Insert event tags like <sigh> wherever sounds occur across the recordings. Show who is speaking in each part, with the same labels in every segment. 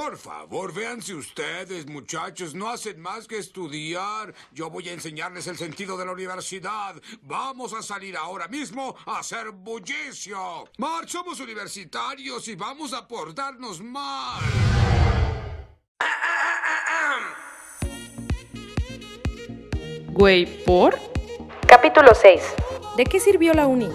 Speaker 1: Por favor, véanse ustedes, muchachos. No hacen más que estudiar. Yo voy a enseñarles el sentido de la universidad. Vamos a salir ahora mismo a hacer bullicio. March, somos universitarios y vamos a portarnos mal.
Speaker 2: Güey, ¿por?
Speaker 3: Capítulo 6.
Speaker 2: ¿De qué sirvió la uni?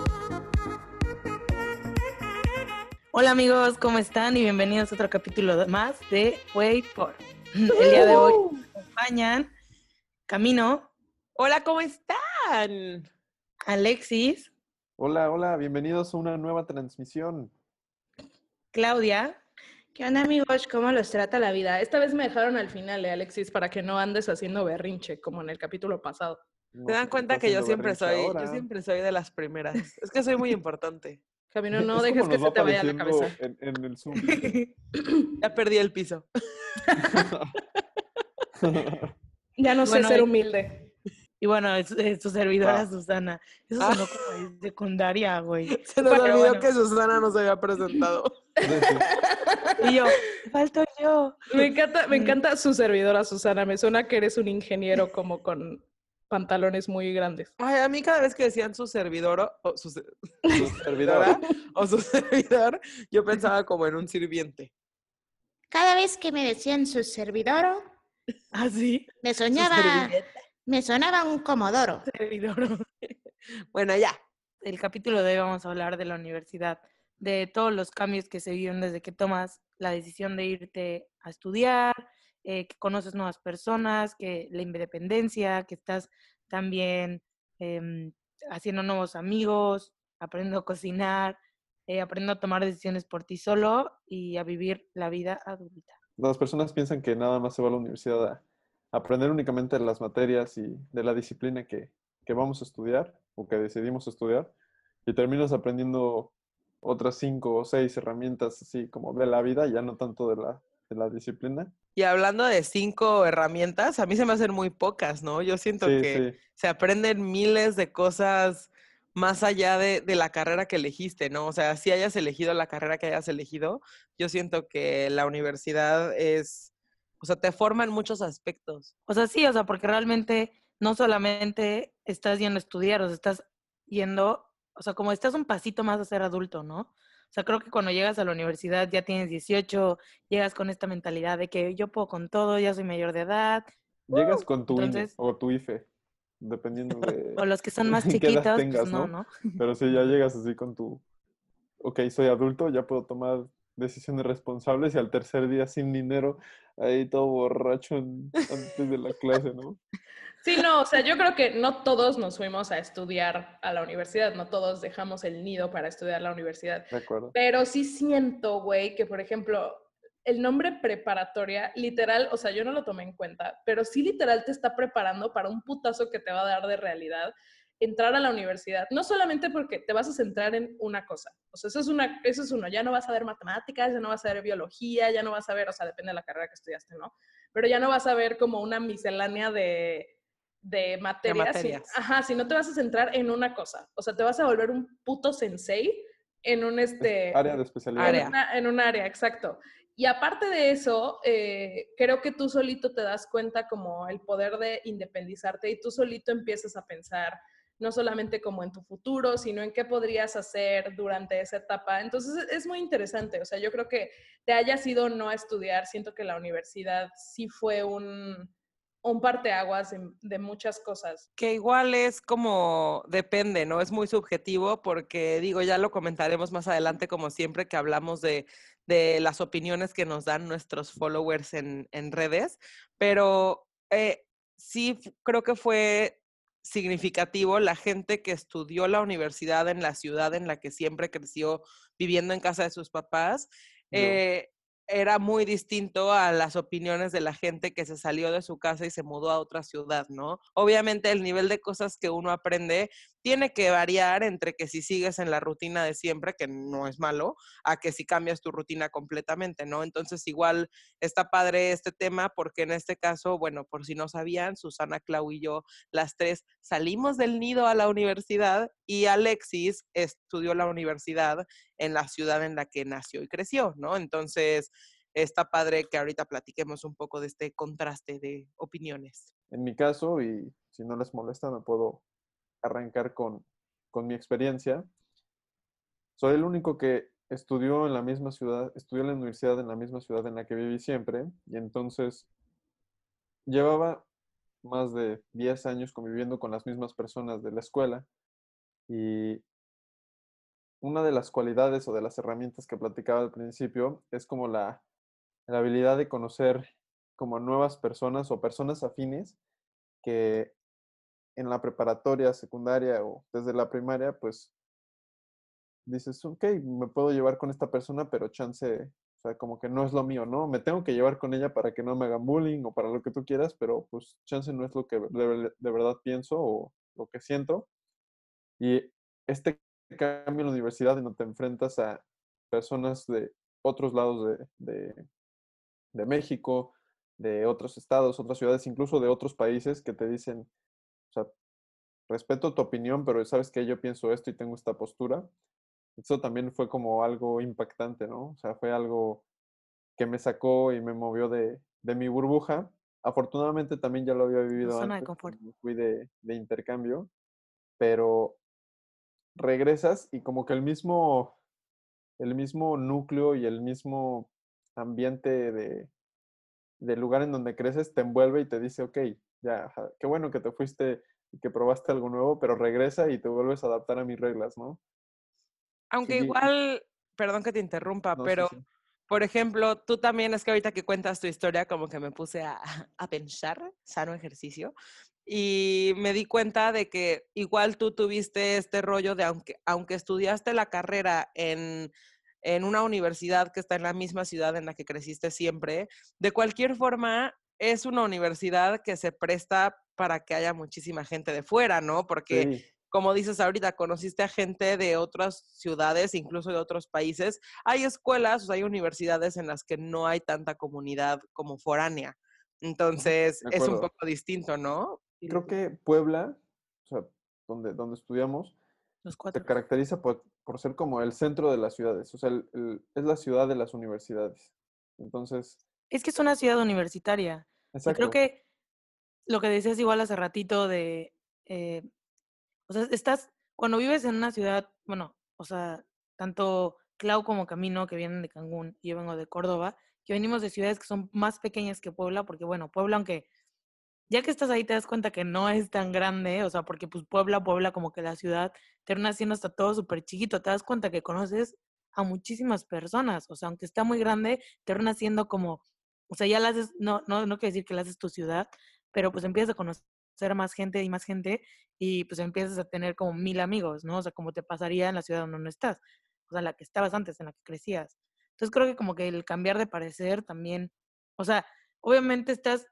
Speaker 3: Hola amigos, ¿cómo están? Y bienvenidos a otro capítulo más de Wait For. <laughs> El día de hoy nos acompañan Camino.
Speaker 4: Hola, ¿cómo están?
Speaker 3: Alexis.
Speaker 5: Hola, hola, bienvenidos a una nueva transmisión.
Speaker 3: Claudia.
Speaker 2: ¿Qué onda amigos? ¿Cómo los trata la vida? Esta vez me dejaron al final, ¿eh, Alexis, para que no andes haciendo berrinche como en el capítulo pasado.
Speaker 4: ¿Se dan cuenta que yo siempre soy, yo siempre soy de las primeras? Es que soy muy importante.
Speaker 2: Camino, no dejes que se te vaya la cabeza.
Speaker 5: En, el <laughs> Zoom.
Speaker 4: ya perdí el piso. <laughs>
Speaker 2: ya no sé ser humilde.
Speaker 3: Y bueno, es, su servidora Susana. Eso sonó ah. como de secundaria, güey. <laughs>
Speaker 4: Se nos olvidó que Susana nos había presentado.
Speaker 3: y yo, falto yo.
Speaker 2: Me encanta, me encanta su servidora Susana. Me suena que eres un ingeniero como con pantalones muy grandes.
Speaker 4: Ay, a mí cada vez que decían su servidor o su, servidora o su <laughs> <laughs> servidor, yo pensaba como en un sirviente.
Speaker 6: Cada vez que me decían su servidor, <laughs>
Speaker 3: ¿Ah, sí?
Speaker 6: me soñaba, me sonaba un comodoro.
Speaker 3: Servidor.
Speaker 4: bueno, ya.
Speaker 3: El capítulo de hoy vamos a hablar de la universidad, de todos los cambios que se viven desde que tomas la decisión de irte a estudiar, eh, que conoces nuevas personas, que la independencia, que estás también em, haciendo nuevos amigos, aprendiendo a cocinar, eh, aprendiendo a tomar decisiones por ti solo y a vivir la vida adulta.
Speaker 5: Las personas piensan que nada más se va a la universidad a aprender únicamente las materias y de la disciplina que, que vamos a estudiar o que decidimos estudiar y terminas aprendiendo otras cinco o seis herramientas así como de la vida, ya no tanto de la, de la disciplina.
Speaker 4: Y hablando de cinco herramientas, a mí se me hacen muy pocas, ¿no? Yo siento que se aprenden miles de cosas más allá de, la carrera que elegiste, ¿no? O sea, si hayas elegido la carrera que hayas elegido, yo siento que la universidad es, o sea, te forma en muchos aspectos.
Speaker 3: O sea, sí, o sea, porque realmente no solamente estás yendo a estudiar, o sea, estás yendo, o sea, como estás un pasito más a ser adulto, ¿no? O sea, creo que cuando llegas a la universidad ya tienes 18, llegas con esta mentalidad de que yo puedo con todo, ya soy mayor de edad.
Speaker 5: Llegas ¡Uh! con tu INE o tu IFE, dependiendo de... <laughs>
Speaker 3: o los que son <laughs> más chiquitos, pues no, ¿no?
Speaker 5: Pero si ya <laughs> llegas así con tu, ok, soy adulto, ya puedo tomar decisiones responsables y al tercer día sin dinero, ahí todo borracho antes de la clase, ¿no?
Speaker 2: Sí, no, o sea, yo creo que no todos nos fuimos a estudiar a la universidad, no todos dejamos el nido para estudiar la universidad.
Speaker 5: De acuerdo.
Speaker 2: Pero sí siento, güey, que por ejemplo, el nombre preparatoria, literal, o sea, yo no lo tomé en cuenta, pero sí literal te está preparando para un putazo que te va a dar de realidad entrar a la universidad, no solamente porque te vas a centrar en una cosa, o sea, eso es, una, eso es uno, ya no vas a ver matemáticas, ya no vas a ver biología, ya no vas a ver, o sea, depende de la carrera que estudiaste, ¿no? Pero ya no vas a ver como una miscelánea de de materias. ajá, si no te vas a centrar en una cosa. O sea, te vas a volver un puto sensei en un este...
Speaker 5: Área de especialidad.
Speaker 2: En, un área, exacto. Y aparte de eso, eh, creo que tú solito te das cuenta como el poder de independizarte y tú solito empiezas a pensar no solamente como en tu futuro, sino en qué podrías hacer durante esa etapa. Entonces es muy interesante. O sea, yo creo que te hayas ido no a estudiar, siento que la universidad sí fue un, un parteaguas de, de muchas cosas.
Speaker 4: Que igual es como depende, ¿no? Es muy subjetivo porque digo, ya lo comentaremos más adelante como siempre que hablamos de, las opiniones que nos dan nuestros followers en, redes, pero eh, sí creo que fue significativo la gente que estudió la universidad en la ciudad en la que siempre creció viviendo en casa de sus papás. Eh, era muy distinto a las opiniones de la gente que se salió de su casa y se mudó a otra ciudad, ¿no? Obviamente el nivel de cosas que uno aprende tiene que variar entre que si sigues en la rutina de siempre, que no es malo, a que si cambias tu rutina completamente, ¿no? Entonces igual está padre este tema porque en este caso, bueno, por si no sabían, Susana, Clau y yo, las tres salimos del nido a la universidad y Alexis estudió la universidad en la ciudad en la que nació y creció, ¿no? Entonces, está padre que ahorita platiquemos un poco de este contraste de opiniones.
Speaker 5: En mi caso, y si no les molesta, me puedo arrancar con, con mi experiencia. Soy el único que estudió en la misma ciudad, estudió en la universidad en la misma ciudad en la que viví siempre, y entonces llevaba más de 10 años conviviendo con las mismas personas de la escuela, y una de las cualidades o de las herramientas que platicaba al principio es como la, la habilidad de conocer como nuevas personas o personas afines que en la preparatoria, secundaria o desde la primaria, pues dices, ok, me puedo llevar con esta persona, pero chance, o sea, como que no es lo mío, ¿no? Me tengo que llevar con ella para que no me hagan bullying o para lo que tú quieras, pero pues chance no es lo que de, verdad pienso o lo que siento. Y este cambio en la universidad, donde te enfrentas a personas de otros lados de, de México, de otros estados, otras ciudades, incluso de otros países que te dicen, o sea, respeto tu opinión, pero sabes que yo pienso esto y tengo esta postura. Eso también fue como algo impactante, ¿no? O sea, fue algo que me sacó y me movió de, de mi burbuja. Afortunadamente también ya lo había vivido
Speaker 3: Zona de
Speaker 5: antes,
Speaker 3: confort.
Speaker 5: cuando fui de, de intercambio, pero regresas y como que el mismo, el mismo núcleo y el mismo ambiente de, del lugar en donde creces te envuelve y te dice, ok, ya, qué bueno que te fuiste y que probaste algo nuevo, pero regresa y te vuelves a adaptar a mis reglas, ¿no?
Speaker 4: Aunque
Speaker 5: Sí.
Speaker 4: igual, perdón que te interrumpa,
Speaker 5: No, sí,
Speaker 4: pero
Speaker 5: sí.
Speaker 4: por ejemplo, tú también es que ahorita que cuentas tu historia, como que me puse a, <laughs> a pensar, sano ejercicio, y me di cuenta de que igual tú tuviste este rollo de aunque, aunque estudiaste la carrera en, en una universidad que está en la misma ciudad en la que creciste siempre, de cualquier forma es una universidad que se presta para que haya muchísima gente de fuera, ¿no? Porque
Speaker 5: Sí,
Speaker 4: como dices ahorita, conociste a gente de otras ciudades, incluso de otros países. Hay escuelas, o sea, hay universidades en las que no hay tanta comunidad como foránea. Entonces, es un poco distinto, ¿no?
Speaker 5: creo que Puebla, o sea, donde, donde estudiamos,
Speaker 3: Los
Speaker 5: se caracteriza por, por ser como el centro de las ciudades, o sea, el- el- es la ciudad de las universidades. Entonces,
Speaker 3: Es que es una ciudad universitaria. Y creo que lo que decías igual hace ratito de, eh, o sea, estás, cuando vives en una ciudad, bueno, o sea, tanto Clau como Camino, que vienen de Cancún, y yo vengo de Córdoba, que venimos de ciudades que son más pequeñas que Puebla, porque bueno, Puebla, aunque ya que estás ahí te das cuenta que no es tan grande, o sea, porque pues Puebla, Puebla, como que la ciudad termina siendo hasta todo súper chiquito, te das cuenta que conoces a muchísimas personas, o sea, aunque está muy grande, termina siendo como, o sea, ya la haces, no, no, no quiere decir que la haces tu ciudad, pero pues empiezas a conocer más gente y más gente y pues empiezas a tener como mil amigos, ¿no? O sea, como te pasaría en la ciudad donde no estás, o sea, la que estabas antes, en la que crecías. Entonces creo que como que el cambiar de parecer también, o sea, obviamente estás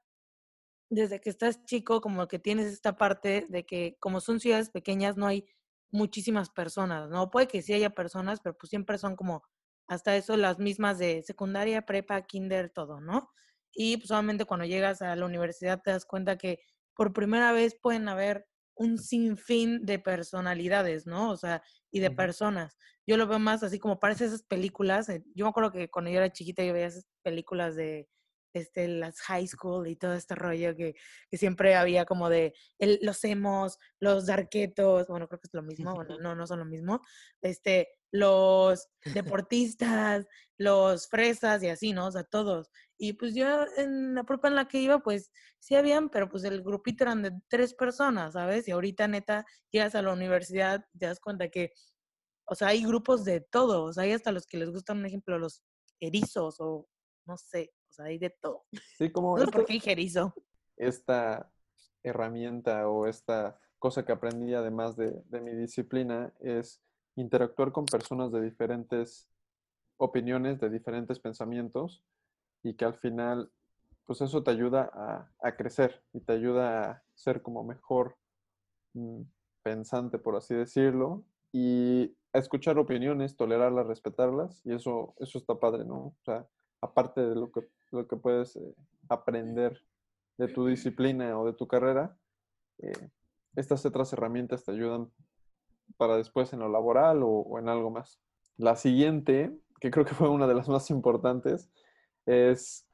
Speaker 3: desde que estás chico, como que tienes esta parte de que como son ciudades pequeñas, no hay muchísimas personas, ¿no? Puede que sí haya personas, pero pues siempre son como hasta eso las mismas de secundaria, prepa, kinder, todo, ¿no? Y pues solamente cuando llegas a la universidad te das cuenta que por primera vez pueden haber un sinfín de personalidades, ¿no? O sea, y de personas. Yo lo veo más así como parece esas películas. eh, Yo me acuerdo que cuando yo era chiquita yo veía esas películas de este, las high school y todo este rollo que, que siempre había como de el- los emos, los darquetos, bueno, creo que es lo mismo, bueno, <laughs> no, no son lo mismo, este, los deportistas, los fresas y así, ¿no? O sea, todos. Y pues yo en la prepa en la que iba, pues sí habían, pero pues el grupito eran de tres personas, ¿sabes? Y ahorita neta llegas a la universidad, te das cuenta que, o sea, hay grupos de todos, hay hasta los que les gustan, un ejemplo, los erizos o no sé, o sea, hay de todo.
Speaker 5: Sí, como
Speaker 3: No sé por
Speaker 5: esto-
Speaker 3: qué dije erizo.
Speaker 5: esta herramienta o esta cosa que aprendí además de, de mi disciplina es interactuar con personas de diferentes opiniones, de diferentes pensamientos y que al final, pues eso te ayuda a, a crecer y te ayuda a ser como mejor mm, pensante, por así decirlo, y a escuchar opiniones, tolerarlas, respetarlas, y eso, eso está padre, ¿no? O sea, aparte de lo que, lo que puedes eh, aprender de tu disciplina o de tu carrera, eh, estas otras herramientas te ayudan para después en lo laboral o, en algo más. La siguiente, que creo que fue una de las más importantes, es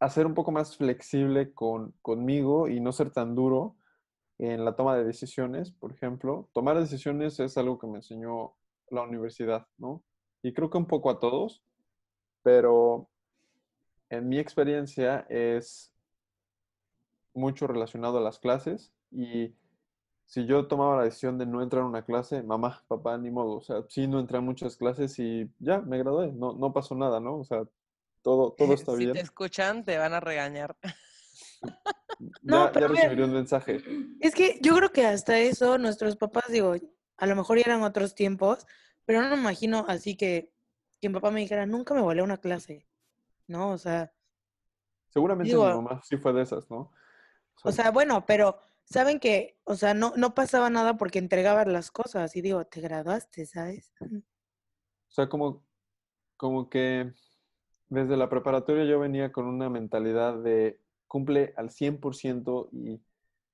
Speaker 5: a ser un poco más flexible con, conmigo y no ser tan duro en la toma de decisiones, por ejemplo. Tomar decisiones es algo que me enseñó la universidad, ¿no? Y creo que un poco a todos, pero en mi experiencia es mucho relacionado a las clases y si yo tomaba la decisión de no entrar a una clase, mamá, papá, ni modo, o sea, sí no entré a muchas clases y ya, me gradué, no, no pasó nada, ¿no? O sea, todo, todo está
Speaker 4: si
Speaker 5: bien.
Speaker 4: te escuchan, te van a regañar. <laughs>
Speaker 3: No,
Speaker 5: ya,
Speaker 3: pero
Speaker 5: ya recibiré un mensaje.
Speaker 3: Es que yo creo que hasta eso nuestros papás, digo, a lo mejor ya eran otros tiempos, pero no me imagino así que, que mi papá me dijera, nunca me volé a una clase, ¿no? O sea,
Speaker 5: Seguramente
Speaker 3: Digo-
Speaker 5: mi mamá sí fue de esas, ¿no?
Speaker 3: o sea, bueno, pero saben que, o sea, no, no pasaba nada porque entregaban las cosas y digo, te graduaste, ¿sabes?
Speaker 5: O sea, como, como que desde la preparatoria yo venía con una mentalidad de cumple al 100% y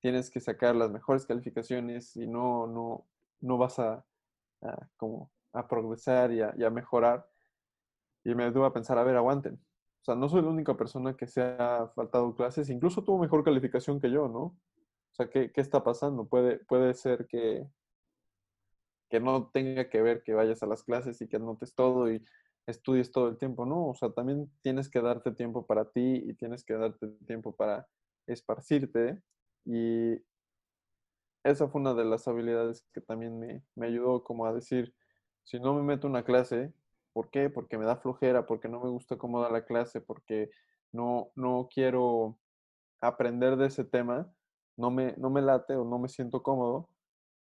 Speaker 5: tienes que sacar las mejores calificaciones y no, no, no vas a, a como a progresar y a, y a mejorar. Y me detuve a pensar, a ver, aguanten. O sea, no soy la única persona que se ha faltado clases, incluso tuvo mejor calificación que yo, ¿no? O sea, ¿qué, qué está pasando? Puede, puede ser que, que no tenga que ver que vayas a las clases y que anotes todo y estudies todo el tiempo, ¿no? O sea, también tienes que darte tiempo para ti y tienes que darte tiempo para esparcirte y esa fue una de las habilidades que también me, me ayudó como a decir, si no me meto una clase, ¿por qué? Porque me da flojera, porque no me gusta cómo da la clase, porque no, no quiero aprender de ese tema, no me, no me late o no me siento cómodo,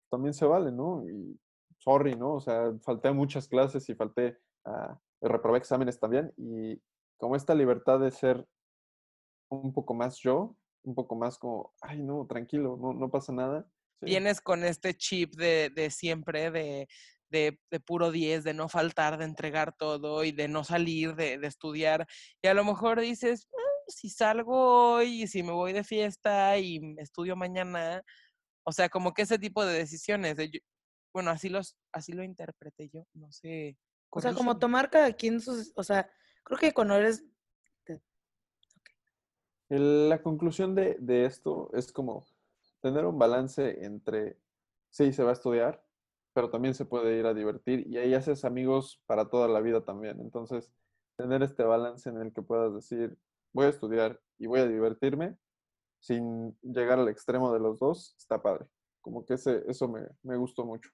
Speaker 5: también se vale, ¿no? Y sorry, ¿no? O sea, falté a muchas clases y falté a, reprobé exámenes también y como esta libertad de ser un poco más yo, un poco más como, ay, no, tranquilo, no, no pasa nada.
Speaker 4: Vienes con este chip de, de siempre, de, de, de puro 10, de no faltar, de entregar todo y de no salir, de, de estudiar. Y a lo mejor dices, "Ah, si salgo hoy y si me voy de fiesta y estudio mañana, o sea, como que ese tipo de decisiones. de yo- bueno, así, los, así lo interpreté yo, no sé.
Speaker 3: O sea, como tomar cada quien sus, o sea, creo que cuando eres,
Speaker 5: La conclusión de, de esto es como tener un balance entre, sí, se va a estudiar, pero también se puede ir a divertir y ahí haces amigos para toda la vida también. Entonces, tener este balance en el que puedas decir, voy a estudiar y voy a divertirme sin llegar al extremo de los dos, está padre. Como que ese, eso me, me gustó mucho.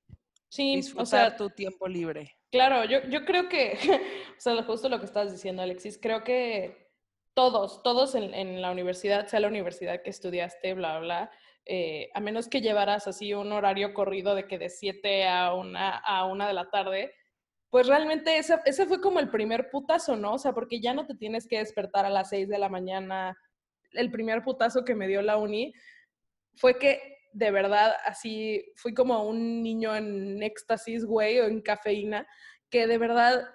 Speaker 2: Sí,
Speaker 4: Disfrutar
Speaker 2: o sea,
Speaker 4: tu tiempo libre.
Speaker 2: Claro, yo, yo creo que, <laughs> o sea, justo lo que estás diciendo, Alexis, creo que todos, todos en, en la universidad, sea la universidad que estudiaste, bla, bla, bla, eh, a menos que llevaras así un horario corrido de que de 7 a una, a una de la tarde, pues realmente ese, ese fue como el primer putazo, ¿no? O sea, porque ya no te tienes que despertar a las 6 de la mañana. El primer putazo que me dio la uni fue que de verdad así fui como un niño en éxtasis, güey, o en cafeína, que de verdad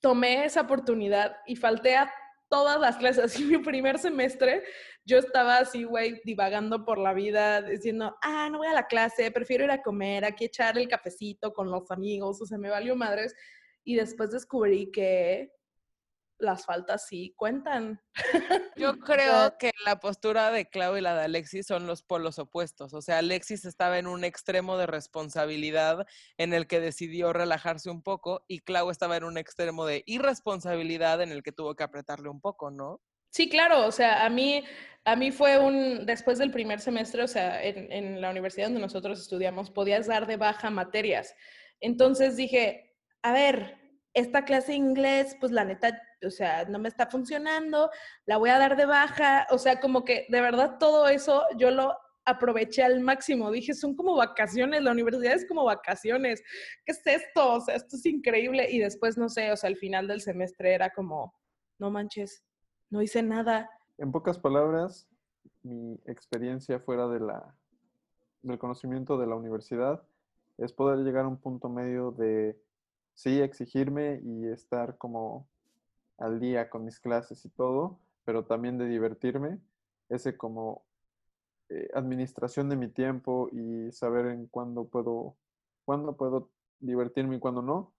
Speaker 2: tomé esa oportunidad y falté a todas las clases. Así mi primer semestre yo estaba así, güey, divagando por la vida, diciendo, ah, no voy a la clase, prefiero ir a comer, aquí echar el cafecito con los amigos, o sea, me valió madres. Y después descubrí que las faltas sí cuentan.
Speaker 4: Yo <laughs> creo que la postura de Clau y la de Alexis son los polos opuestos. O sea, Alexis estaba en un extremo de responsabilidad en el que decidió relajarse un poco y Clau estaba en un extremo de irresponsabilidad en el que tuvo que apretarle un poco, ¿no?
Speaker 2: Sí, claro, o sea, a mí, a mí fue un, después del primer semestre, o sea, en, en la universidad donde nosotros estudiamos, podías dar de baja materias. Entonces dije, a ver, esta clase de inglés, pues la neta, o sea, no me está funcionando, la voy a dar de baja, o sea, como que de verdad todo eso yo lo aproveché al máximo. Dije, son como vacaciones, la universidad es como vacaciones. ¿Qué es esto? O sea, esto es increíble. Y después, no sé, o sea, al final del semestre era como, no manches, no hice nada.
Speaker 5: En pocas palabras, mi experiencia fuera de la, del conocimiento de la universidad es poder llegar a un punto medio de sí exigirme y estar como al día con mis clases y todo, pero también de divertirme, ese como eh, administración de mi tiempo y saber en cuándo puedo, cuándo puedo divertirme y cuándo no,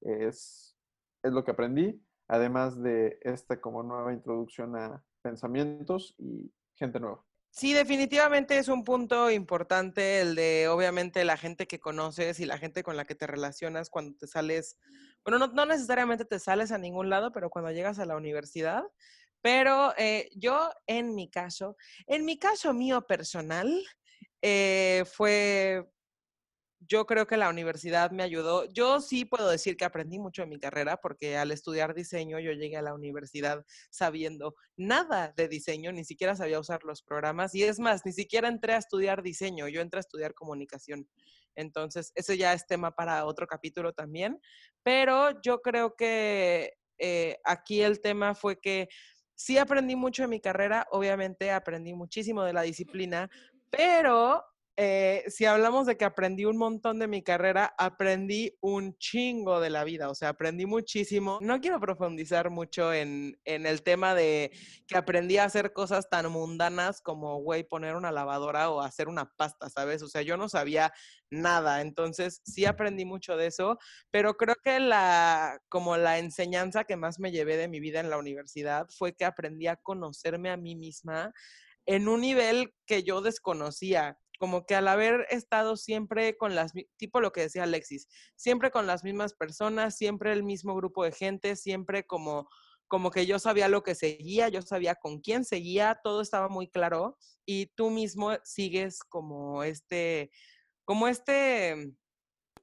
Speaker 5: es, es lo que aprendí. además de esta como nueva introducción a pensamientos y gente nueva.
Speaker 4: Sí, definitivamente es un punto importante el de, obviamente, la gente que conoces y la gente con la que te relacionas cuando te sales, bueno, no, no necesariamente te sales a ningún lado, pero cuando llegas a la universidad. Pero eh, yo, en mi caso, en mi caso mío personal, eh, fue yo creo que la universidad me ayudó. Yo sí puedo decir que aprendí mucho en mi carrera porque al estudiar diseño yo llegué a la universidad sabiendo nada de diseño, ni siquiera sabía usar los programas y es más, ni siquiera entré a estudiar diseño, yo entré a estudiar comunicación. Entonces, ese ya es tema para otro capítulo también, pero yo creo que eh, aquí el tema fue que sí aprendí mucho en mi carrera, obviamente aprendí muchísimo de la disciplina, pero eh, si hablamos de que aprendí un montón de mi carrera, aprendí un chingo de la vida, o sea, aprendí muchísimo. No quiero profundizar mucho en, en el tema de que aprendí a hacer cosas tan mundanas como, güey, poner una lavadora o hacer una pasta, ¿sabes? O sea, yo no sabía nada, entonces sí aprendí mucho de eso, pero creo que la, como la enseñanza que más me llevé de mi vida en la universidad fue que aprendí a conocerme a mí misma en un nivel que yo desconocía como que al haber estado siempre con las, tipo lo que decía Alexis, siempre con las mismas personas, siempre el mismo grupo de gente, siempre como, como que yo sabía lo que seguía, yo sabía con quién seguía, todo estaba muy claro y tú mismo sigues como este, como este,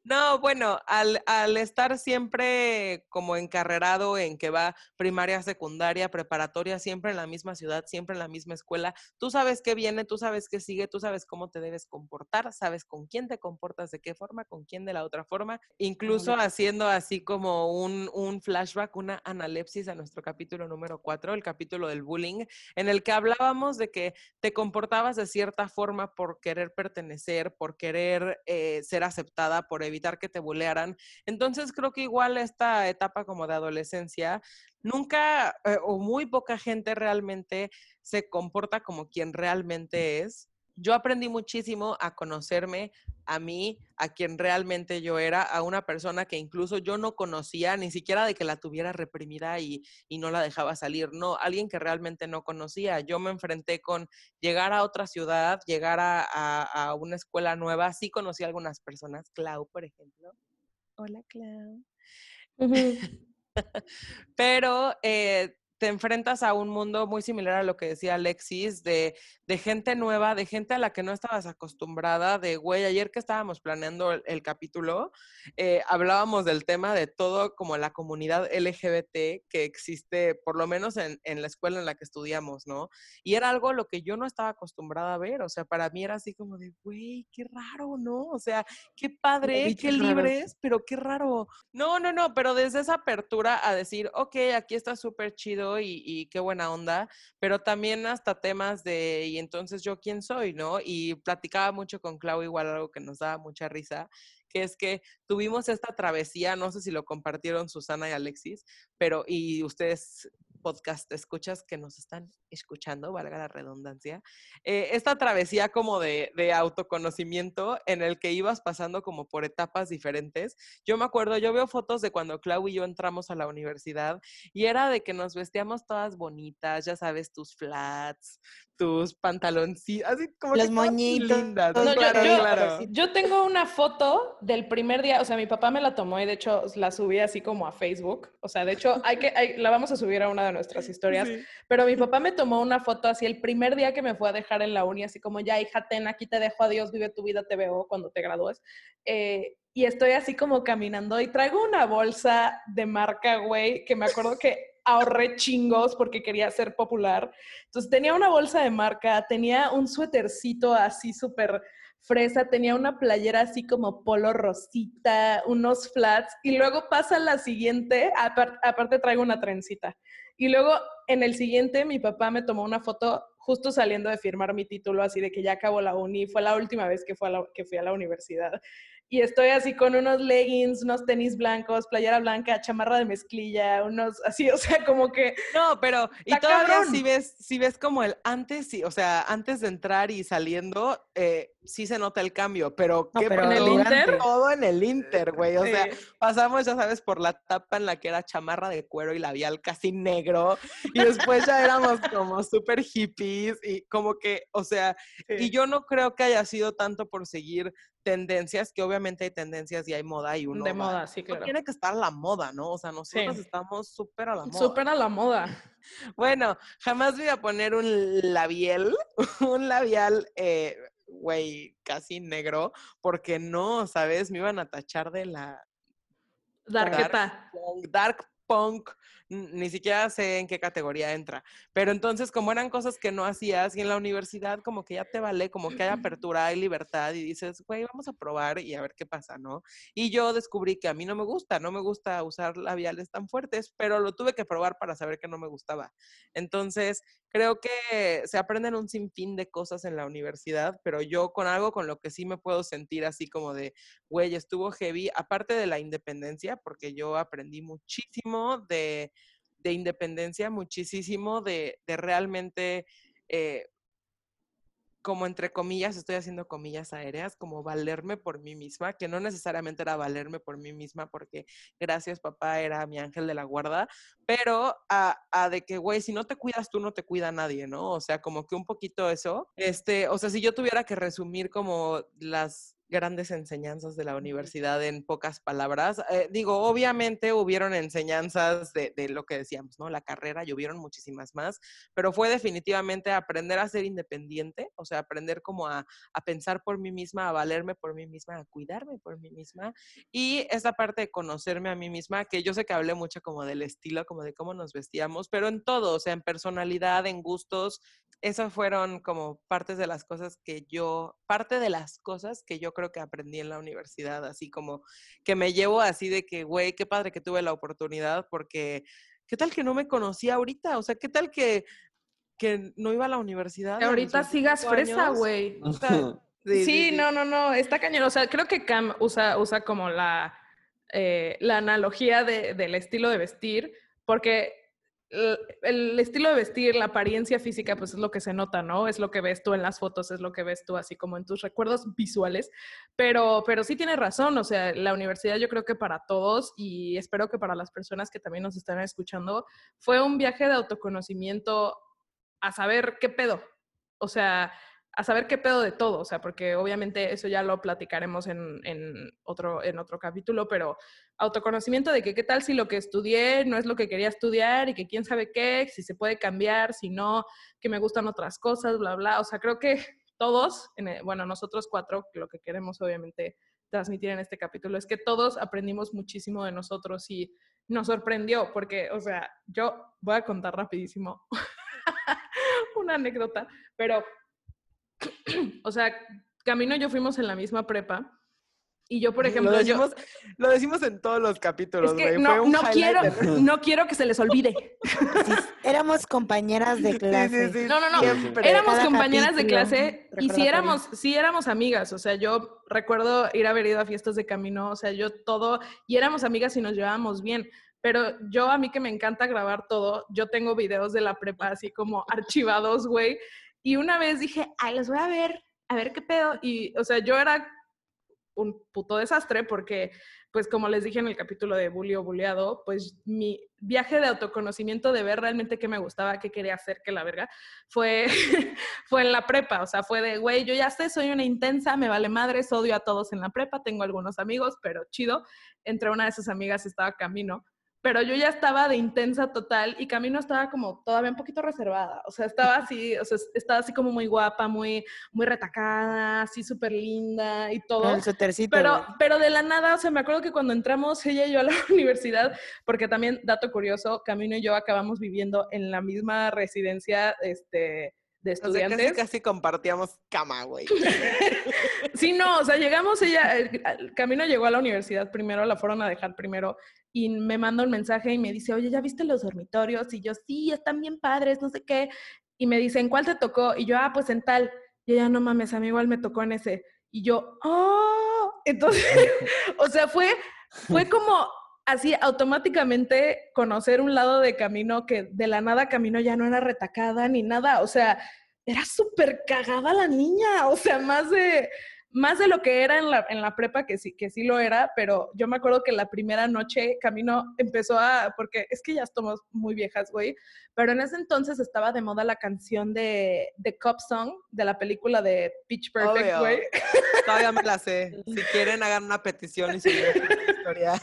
Speaker 4: no, bueno, al, al, estar siempre como encarrerado en que va primaria, secundaria, preparatoria, siempre en la misma ciudad, siempre en la misma escuela, tú sabes qué viene, tú sabes qué sigue, tú sabes cómo te debes comportar, sabes con quién te comportas, de qué forma, con quién de la otra forma, incluso haciendo así como un, un flashback, una analepsis a nuestro capítulo número cuatro, el capítulo del bullying, en el que hablábamos de que te comportabas de cierta forma por querer pertenecer, por querer eh, ser aceptada, por evitar que te bulearan. Entonces creo que igual esta etapa como de adolescencia, nunca eh, o muy poca gente realmente se comporta como quien realmente es yo aprendí muchísimo a conocerme a mí, a quien realmente yo era, a una persona que incluso yo no conocía, ni siquiera de que la tuviera reprimida y, no la dejaba salir, no, alguien que realmente no conocía. Yo me enfrenté con llegar a otra ciudad, llegar a, una escuela nueva, sí conocí a algunas personas, Clau, por ejemplo. Hola, Clau. <laughs> Pero eh, te enfrentas a un mundo muy similar a lo que decía Alexis, de, de, gente nueva, de gente a la que no estabas acostumbrada, de, güey, ayer que estábamos planeando el, capítulo, eh, hablábamos del tema de todo como la comunidad LGBT que existe, por lo menos en, en, la escuela en la que estudiamos, ¿no? Y era algo lo que yo no estaba acostumbrada a ver, o sea, para mí era así como de, güey, qué raro, ¿no? O sea, qué padre, qué libres, pero qué raro. No, no, no, pero desde esa apertura a decir, ok, aquí está súper chido y, qué buena onda, pero también hasta temas de, y entonces yo quién soy, ¿no? Y platicaba mucho con Clau igual algo que nos daba mucha risa, que es que tuvimos esta travesía, no sé si lo compartieron Susana y Alexis, pero y ustedes podcast escuchas que nos están escuchando, valga la redundancia, eh, esta travesía como de, de, autoconocimiento en el que ibas pasando como por etapas diferentes. Yo me acuerdo, yo veo fotos de cuando Clau y yo entramos a la universidad y era de que nos vestíamos todas bonitas, ya sabes, tus flats, tus pantaloncitos, así como
Speaker 3: los moñitos.
Speaker 2: Lindas. No, claro, yo, claro. yo, tengo una foto del primer día, o sea, mi papá me la tomó y de hecho la subí así como a Facebook. O sea, de hecho, hay que, la vamos a subir a una de nuestras historias. Pero mi papá me tomó una foto así el primer día que me fue a dejar en la uni, así como ya, hija, ten, aquí te dejo, adiós, vive tu vida, te veo cuando te gradúes. Eh, y estoy así como caminando y traigo una bolsa de marca, güey, que me acuerdo que ahorré chingos porque quería ser popular. Entonces tenía una bolsa de marca, tenía un suétercito así súper fresa, tenía una playera así como polo rosita, unos flats y luego pasa la siguiente, aparte traigo una trencita. Y luego en el siguiente mi papá me tomó una foto justo saliendo de firmar mi título, así de que ya acabó la uni, fue la última vez que, fue que fui a la universidad. Y estoy así con unos leggings, unos tenis blancos, playera blanca, chamarra de mezclilla, unos así, o sea, como que
Speaker 4: No, pero y todavía
Speaker 2: cabrón.
Speaker 4: si ves, si ves como el antes, sí, o sea, antes de entrar y saliendo, eh, sí se nota el cambio, pero
Speaker 3: No,
Speaker 4: qué
Speaker 3: pero
Speaker 2: ¿En el Inter?
Speaker 4: todo en el Inter, güey. O sea,
Speaker 2: Sí.
Speaker 4: pasamos, ya sabes, por la tapa en la que era chamarra de cuero y labial casi negro, y después ya éramos <laughs> como súper hippies y como que, o sea, y yo no creo que haya sido tanto por seguir tendencias, que obviamente hay tendencias y hay moda y uno
Speaker 2: de
Speaker 4: va-
Speaker 2: moda, sí, claro.
Speaker 4: tiene que estar a la moda, ¿no? O sea, nosotros
Speaker 2: Sí.
Speaker 4: estamos súper a la moda.
Speaker 2: Súper a la moda. <laughs>
Speaker 4: Bueno, jamás voy a poner un labial, <laughs> un labial, eh, güey, casi negro, porque no, ¿sabes? Me iban a tachar de la
Speaker 2: Darketa.
Speaker 4: punk, dark punk, ni siquiera sé en qué categoría entra. Pero entonces, como eran cosas que no hacías, y en la universidad como que ya te vale, como que hay apertura, hay libertad, y dices, güey, vamos a probar y a ver qué pasa, ¿no? Y yo descubrí que a mí no me gusta, no me gusta usar labiales tan fuertes, pero lo tuve que probar para saber que no me gustaba. Entonces, creo que se aprenden un sinfín de cosas en la universidad, pero yo con algo con lo que sí me puedo sentir así como de, güey, estuvo heavy, aparte de la independencia, porque yo aprendí muchísimo de, de independencia, muchísimo de, de realmente, eh, como entre comillas, estoy haciendo comillas aéreas, como valerme por mí misma, que no necesariamente era valerme por mí misma, porque gracias papá era mi ángel de la guarda, pero a, a de que, güey, si no te cuidas tú, no te cuida nadie, ¿no? O sea, como que un poquito eso, este, o sea, si yo tuviera que resumir como las grandes enseñanzas de la universidad en pocas palabras. Eh, digo, obviamente hubieron enseñanzas de, de, lo que decíamos, ¿no? La carrera y hubieron muchísimas más, pero fue definitivamente aprender a ser independiente, o sea, aprender como a, a pensar por mí misma, a valerme por mí misma, a cuidarme por mí misma. Y esa parte de conocerme a mí misma, que yo sé que hablé mucho como del estilo, como de cómo nos vestíamos, pero en todo, o sea, en personalidad, en gustos, esas fueron como partes de las cosas que yo, parte de las cosas que yo creo que aprendí en la universidad, así como que me llevo así de que, güey, qué padre que tuve la oportunidad, porque ¿qué tal que no me conocía ahorita? O sea, ¿qué tal que, que no iba a la universidad?
Speaker 2: Que ahorita sigas fresa, güey.
Speaker 4: O sea, <laughs>
Speaker 2: Sí,
Speaker 4: sí, sí, sí.
Speaker 2: no, no, no, está cañón. O sea, creo que Cam usa, usa como la, eh, la analogía de- del estilo de vestir, porque el, estilo de vestir, la apariencia física, pues es lo que se nota, ¿no? Es lo que ves tú en las fotos, es lo que ves tú así como en tus recuerdos visuales, pero, pero sí tienes razón, o sea, la universidad yo creo que para todos y espero que para las personas que también nos están escuchando, fue un viaje de autoconocimiento a saber qué pedo, o sea, a saber qué pedo de todo, o sea, porque obviamente eso ya lo platicaremos en, en otro, en otro capítulo, pero autoconocimiento de que qué tal si lo que estudié no es lo que quería estudiar y que quién sabe qué, si se puede cambiar, si no, que me gustan otras cosas, bla, bla. O sea, creo que <laughs> todos, el- bueno, nosotros cuatro, lo que queremos obviamente transmitir en este capítulo es que todos aprendimos muchísimo de nosotros y nos sorprendió, porque, o sea, yo voy a contar rapidísimo <laughs> una anécdota, pero <clears throat> o sea, Camino y yo fuimos en la misma prepa. Y yo, por ejemplo,
Speaker 4: lo
Speaker 2: yo-
Speaker 4: decimos, lo decimos en todos los capítulos,
Speaker 2: es que
Speaker 4: güey.
Speaker 2: no,
Speaker 4: Fue un
Speaker 2: no quiero,
Speaker 4: de-
Speaker 2: no quiero que se les olvide. <laughs>
Speaker 3: Sí, éramos compañeras de clase.
Speaker 4: sí, sí,
Speaker 2: No, no, no.
Speaker 4: siempre.
Speaker 2: Éramos
Speaker 3: Cada
Speaker 2: compañeras de
Speaker 3: capítulo,
Speaker 2: clase y éramos, sí éramos amigas. O sea, yo recuerdo ir a haber ido a fiestas de camino. O sea, yo todo, y éramos amigas y nos llevábamos bien. Pero yo, a mí que me encanta grabar todo, yo tengo videos de la prepa así como <laughs> archivados, güey. Y una vez dije, ay, los voy a ver, a ver qué pedo. Y, o sea, yo era un puto desastre porque, pues como les dije en el capítulo de Bully o Buleado, pues mi viaje de autoconocimiento de ver realmente qué me gustaba, qué quería hacer, qué la verga, fue, <laughs> fue en la prepa. O sea, fue de, güey, yo ya sé, soy una intensa, me vale madres, odio a todos en la prepa, tengo algunos amigos, pero chido. Entre una de esas amigas estaba Camino. Pero yo ya estaba de intensa total y Camino estaba como todavía un poquito reservada. O sea, estaba así, o sea, estaba así como muy guapa, muy, muy retacada, así súper linda y todo.
Speaker 3: El suétercito,
Speaker 2: Pero, pero de la nada, o sea, me acuerdo que cuando entramos ella y yo a la <laughs> universidad, porque también, dato curioso, Camino y yo acabamos viviendo en la misma residencia este, de
Speaker 4: O sea,
Speaker 2: estudiantes.
Speaker 4: casi, casi compartíamos cama, güey. <laughs>
Speaker 2: Sí, no, o sea, llegamos, ella, el, el Camino llegó a la universidad primero, la fueron a dejar primero, y me manda un mensaje y me dice, oye, ¿ya viste los dormitorios? Y yo, sí, están bien padres, no sé qué. Y me dice, ¿en cuál te tocó? Y yo, ah, pues en tal. Y ella, no mames, a mí igual me tocó en ese. Y yo, oh, Entonces, <laughs> o sea, fue, fue como así automáticamente conocer un lado de camino que de la nada camino ya no era retacada ni nada. O sea, era súper cagada la niña. O sea, más de, más de lo que era en la, en la prepa, que sí, que sí lo era, pero yo me acuerdo que la primera noche Camino empezó a, porque es que ya estamos muy viejas, güey, pero en ese entonces estaba de moda la canción de, de Cop Song, de la película de Pitch Perfect, güey.
Speaker 4: Todavía me la sé. <laughs> Si quieren, hagan una petición y la historia.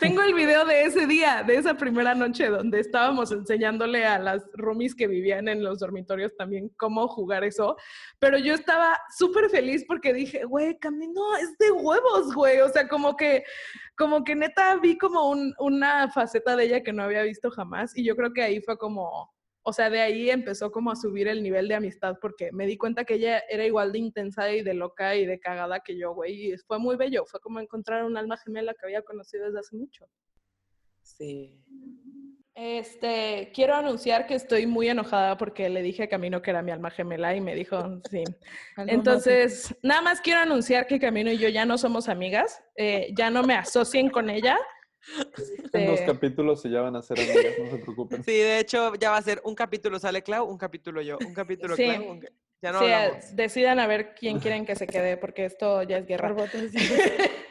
Speaker 2: Tengo el video de ese día, de esa primera noche, donde estábamos enseñándole a las roomies que vivían en los dormitorios también cómo jugar eso. Pero yo estaba súper feliz porque dije, güey, Camino es de huevos, güey. O sea, como que, como que neta vi como un- una faceta de ella que no había visto jamás. Y yo creo que ahí fue como, o sea, de ahí empezó como a subir el nivel de amistad porque me di cuenta que ella era igual de intensa y de loca y de cagada que yo, güey. Y fue muy bello. Fue como encontrar un alma gemela que había conocido desde hace mucho.
Speaker 4: Sí.
Speaker 2: Este, quiero anunciar que estoy muy enojada porque le dije a Camino que era mi alma gemela y me dijo, sí. <laughs> Entonces, nada más quiero anunciar que Camino y yo ya no somos amigas, eh, ya no me asocien con ella. <laughs>
Speaker 5: En dos capítulos y ya van a ser amigas, no se preocupen.
Speaker 4: Sí, de hecho, ya va a ser un capítulo sale Clau, un capítulo yo, un capítulo
Speaker 2: Sí.
Speaker 4: Clau. un Ya no
Speaker 2: sí,
Speaker 4: hablamos.
Speaker 2: decidan a ver quién quieren que se quede porque esto ya es guerra. <laughs>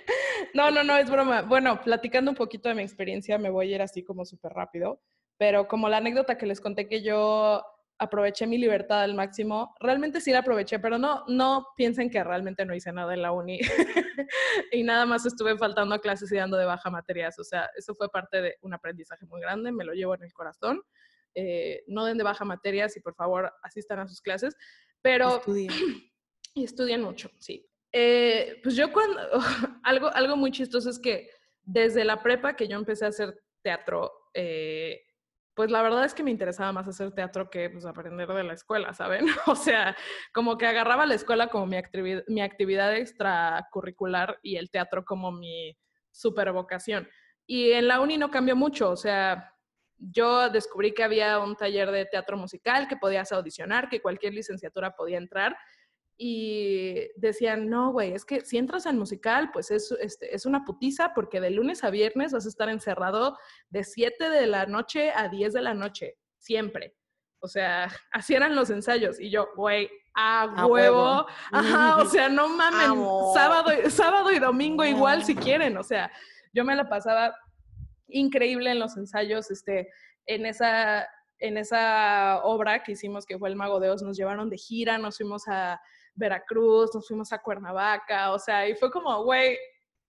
Speaker 2: No, no, no, es broma. Bueno, platicando un poquito de mi experiencia, me voy a ir así como súper rápido, pero como la anécdota que les conté que yo aproveché mi libertad al máximo, realmente sí la aproveché, pero no, no piensen que realmente no hice nada en la uni <laughs> y nada más estuve faltando a clases y dando de baja materias. O sea, eso fue parte de un aprendizaje muy grande, me lo llevo en el corazón. Eh, no den de baja materias y por favor asistan a sus clases, pero
Speaker 3: Estudia. <clears throat>
Speaker 2: y estudian mucho, sí. Eh, pues yo cuando, <laughs> algo, algo muy chistoso es que desde la prepa que yo empecé a hacer teatro, eh, pues la verdad es que me interesaba más hacer teatro que pues, aprender de la escuela, ¿saben? <laughs> O sea, como que agarraba la escuela como mi, activi- mi actividad extracurricular y el teatro como mi super vocación. Y en la uni no cambió mucho, o sea, yo descubrí que había un taller de teatro musical, que podías audicionar, que cualquier licenciatura podía entrar. Y decían, no, güey, es que si entras al musical, pues es, este, es una putiza porque de lunes a viernes vas a estar encerrado de 7 de la noche a 10 de la noche, siempre. O sea, <laughs> así eran los ensayos. Y yo, güey, a,
Speaker 3: A
Speaker 2: huevo.
Speaker 3: huevo.
Speaker 2: Ajá, o <laughs> sea, no mamen.
Speaker 4: Amo.
Speaker 2: Sábado, y- sábado y domingo igual si quieren. O sea, yo me la pasaba increíble en los ensayos, este, en esa, en esa obra que hicimos que fue El Mago de Oz, nos llevaron de gira, nos fuimos a Veracruz, nos fuimos a Cuernavaca, o sea, y fue como, güey,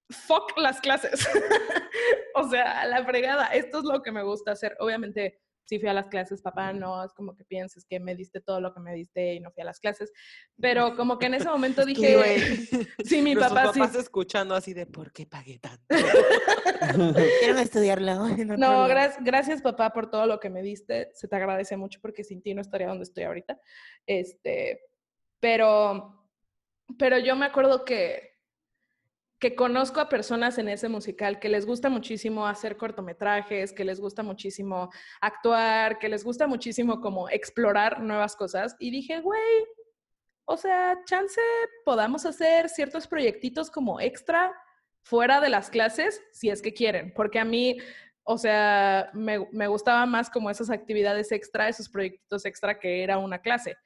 Speaker 2: fuck las clases. <laughs> o sea, a la fregada, esto es lo que me gusta hacer. Obviamente, sí fui a las clases, papá, no es como que pienses que me diste todo lo que me diste y no fui a las clases, pero como que en ese momento dije,
Speaker 4: Güey. <laughs>
Speaker 2: sí, mi papá sí.
Speaker 4: papás escuchando así de ¿por qué pagué tanto? <laughs>
Speaker 3: Quiero estudiarlo.
Speaker 2: No, gracias, gracias papá por todo lo que me diste. Se te agradece mucho porque sin ti no estaría donde estoy ahorita. Este, pero, pero yo me acuerdo que, que conozco a personas en ese musical que les gusta muchísimo hacer cortometrajes, que les gusta muchísimo actuar, que les gusta muchísimo como explorar nuevas cosas. Y dije, güey, o sea, chance podamos hacer ciertos proyectitos como extra fuera de las clases, si es que quieren, porque a mí, o sea, me, me gustaba más como esas actividades extra, esos proyectitos extra que era una clase.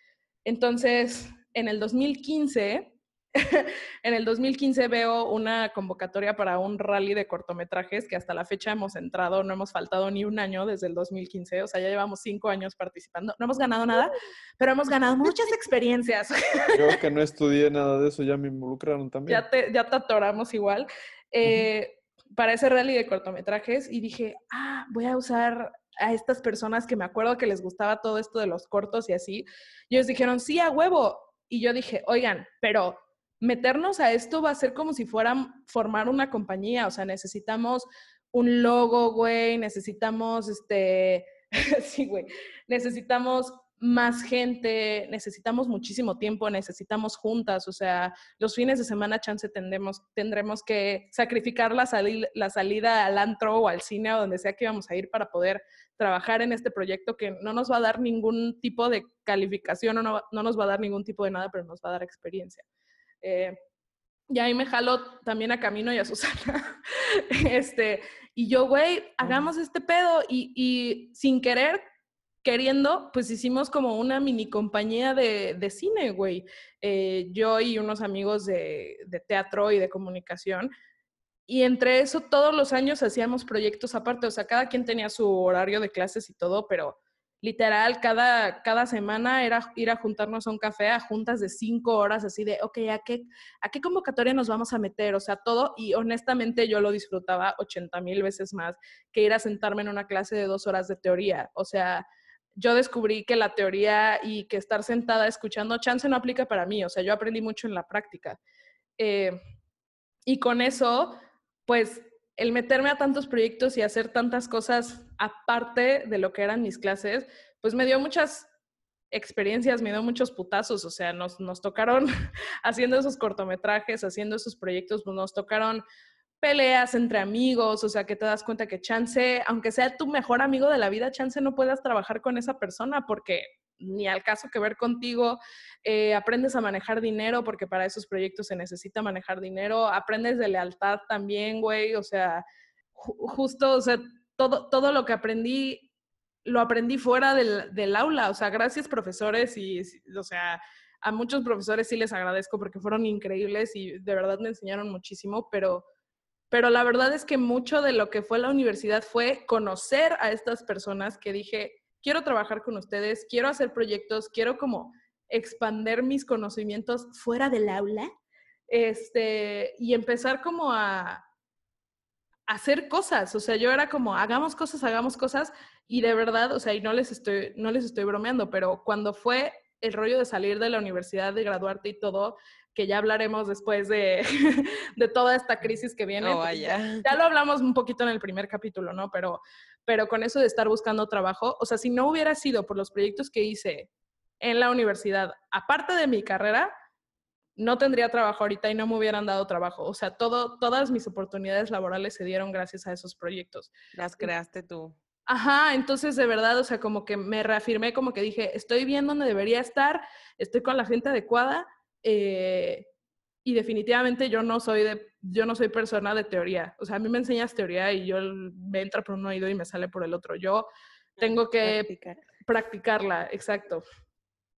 Speaker 2: Entonces, en el 2015, <laughs> en el 2015 veo una convocatoria para un rally de cortometrajes que hasta la fecha hemos entrado, no hemos faltado ni un año desde el 2015, o sea, ya llevamos cinco años participando. No hemos ganado nada, pero hemos ganado muchas experiencias. <laughs>
Speaker 5: Yo que no estudié nada de eso, ya me involucraron también.
Speaker 2: ya te, ya te atoramos igual. Eh, Para ese rally de cortometrajes y dije, ah, voy a usar a estas personas que me acuerdo que les gustaba todo esto de los cortos y así. Y ellos dijeron, sí, a huevo. Y yo dije, oigan, pero meternos a esto va a ser como si fueran formar una compañía. O sea, necesitamos un logo, güey, necesitamos este, <laughs> sí, güey, necesitamos más gente, necesitamos muchísimo tiempo, necesitamos juntas, o sea, los fines de semana chance tendremos, tendremos que sacrificar la, sali- la salida al antro o al cine o donde sea que íbamos a ir para poder trabajar en este proyecto que no nos va a dar ningún tipo de calificación o no, no nos va a dar ningún tipo de nada, pero nos va a dar experiencia. Eh, Y ahí me jalo también a Camino y a Susana. <laughs> este, y yo, güey, hagamos este pedo. Y, y sin querer, queriendo, pues hicimos como una mini compañía de, de cine, güey. Eh, yo y unos amigos de, de teatro y de comunicación. Y entre eso, todos los años hacíamos proyectos aparte. O sea, cada quien tenía su horario de clases y todo, pero literal, cada, cada semana era ir a juntarnos a un café a juntas de cinco horas, así de, ok, ¿a qué, ¿a qué convocatoria nos vamos a meter? O sea, todo, y honestamente yo lo disfrutaba 80 mil veces más que ir a sentarme en una clase de dos horas de teoría. O sea, yo descubrí que la teoría y que estar sentada escuchando chance no aplica para mí. O sea, yo aprendí mucho en la práctica. Eh, y con eso, pues el meterme a tantos proyectos y hacer tantas cosas aparte de lo que eran mis clases, pues me dio muchas experiencias, me dio muchos putazos, o sea, nos, nos tocaron <laughs> haciendo esos cortometrajes, haciendo esos proyectos, pues nos tocaron peleas entre amigos, o sea, que te das cuenta que chance, aunque sea tu mejor amigo de la vida, chance no puedas trabajar con esa persona porque ni al caso que ver contigo, eh, aprendes a manejar dinero porque para esos proyectos se necesita manejar dinero, aprendes de lealtad también, güey, o sea, justo, o sea, todo, todo lo que aprendí, lo aprendí fuera del, del aula, o sea, gracias profesores y, o sea, a muchos profesores sí les agradezco porque fueron increíbles y de verdad me enseñaron muchísimo, pero pero la verdad es que mucho de lo que fue la universidad fue conocer a estas personas que dije, quiero trabajar con ustedes, quiero hacer proyectos, quiero como expander mis conocimientos fuera del aula, este, y empezar como a, hacer cosas, o sea, yo era como, hagamos cosas, hagamos cosas, y de verdad, o sea, y no les estoy, no les estoy bromeando, pero cuando fue el rollo de salir de la universidad, de graduarte y todo, que ya hablaremos después de, <laughs> de toda esta crisis que viene.
Speaker 4: Oh,
Speaker 2: ya, ya, lo hablamos un poquito en el primer capítulo, ¿no? Pero, pero con eso de estar buscando trabajo, o sea, si no hubiera sido por los proyectos que hice en la universidad, aparte de mi carrera, no tendría trabajo ahorita y no me hubieran dado trabajo. O sea, todo, todas mis oportunidades laborales se dieron gracias a esos proyectos.
Speaker 4: Las creaste tú.
Speaker 2: Ajá, entonces de verdad, o sea, como que me reafirmé, como que dije, estoy bien donde debería estar, estoy con la gente adecuada eh, y definitivamente yo no soy de, yo no soy persona de teoría. O sea, a mí me enseñas teoría y yo me entra por un oído y me sale por el otro. Yo tengo que practicarla, exacto.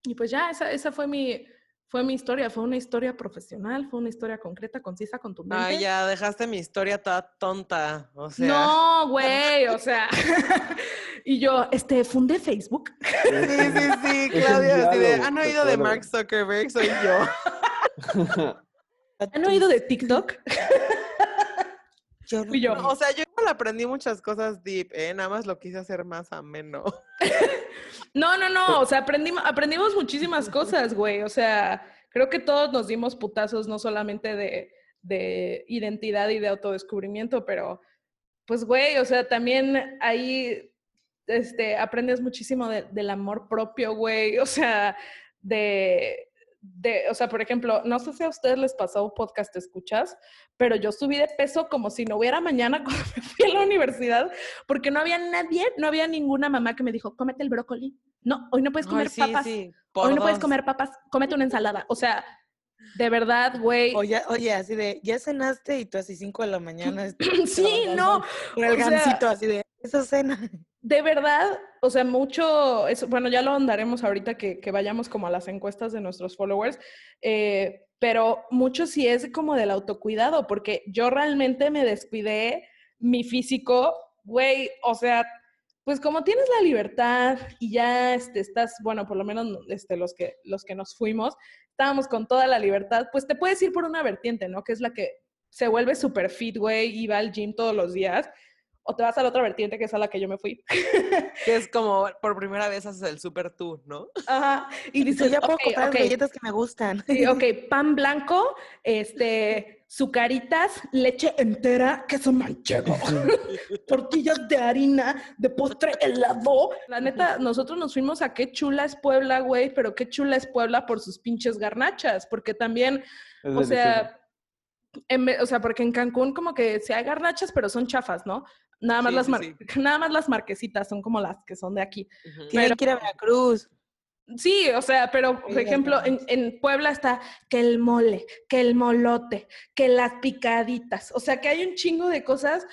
Speaker 2: Y pues ya, esa, esa fue mi, fue mi historia, fue una historia profesional, fue una historia concreta, concisa, contundente.
Speaker 4: Ay, ya dejaste mi historia toda tonta, o sea.
Speaker 2: No, <laughs> güey, o sea. <laughs> y yo, este, fundé Facebook. <laughs>
Speaker 4: Sí, sí, sí, <laughs> Claudia, ¿han oído de Mark Zuckerberg? Soy yo. <laughs>
Speaker 2: ¿Han oído de TikTok?
Speaker 4: Yo yo. O sea, yo igual aprendí muchas cosas deep, ¿eh? Nada más lo quise hacer más ameno.
Speaker 2: no, no, no. O sea, aprendimos, aprendimos muchísimas cosas, güey. O sea, creo que todos nos dimos putazos, no solamente de, de identidad y de autodescubrimiento, pero pues, güey, o sea, también ahí este, aprendes muchísimo del amor propio, güey. O sea, de de, o sea, por ejemplo, no sé si a ustedes les pasó un podcast, escuchas? Pero yo subí de peso como si no hubiera mañana <laughs> cuando me fui a la universidad, porque no había nadie, no había ninguna mamá que me dijo, cómete el brócoli. No, hoy no puedes comer papas. Hoy no puedes comer papas, cómete una ensalada. O sea, de verdad, güey.
Speaker 3: Oye, oye, así de, ya cenaste y tú así cinco de la mañana. <clears throat>
Speaker 2: sí, no.
Speaker 3: Con el gancito así de, esa cena
Speaker 2: de verdad, o sea, mucho, eso, bueno, ya lo andaremos ahorita que, que, vayamos como a las encuestas de nuestros followers, eh, pero mucho sí es como del autocuidado, porque yo realmente me descuidé mi físico, güey, o sea, pues como tienes la libertad y ya este, estás, bueno, por lo menos este, los, que, los que nos fuimos, estábamos con toda la libertad, pues te puedes ir por una vertiente, ¿no? Que es la que se vuelve super fit, güey, y va al gym todos los días o te vas a la otra vertiente que es a la que yo me fui. <laughs>
Speaker 4: que es como por primera vez haces el super tú, ¿no?
Speaker 2: Ajá. Y dices,
Speaker 3: ya puedo comprar okay. galletas que me gustan.
Speaker 2: Sí, ok, pan blanco, este, sucaritas, leche entera, queso manchego, <laughs> tortillas de harina, de postre helado. La neta, nosotros nos fuimos a qué chula es Puebla, güey, pero qué chula es Puebla por sus pinches garnachas, porque también, o sea... o sea, porque en Cancún como que sí hay garnachas, pero son chafas, ¿no? Nada más, las <laughs> nada más las marquesitas son como las que son de aquí.
Speaker 3: Tienen que ir a Veracruz.
Speaker 2: Sí, o sea, pero por ejemplo, en, en Puebla está que el mole, que el molote, que las picaditas. O sea, que hay un chingo de cosas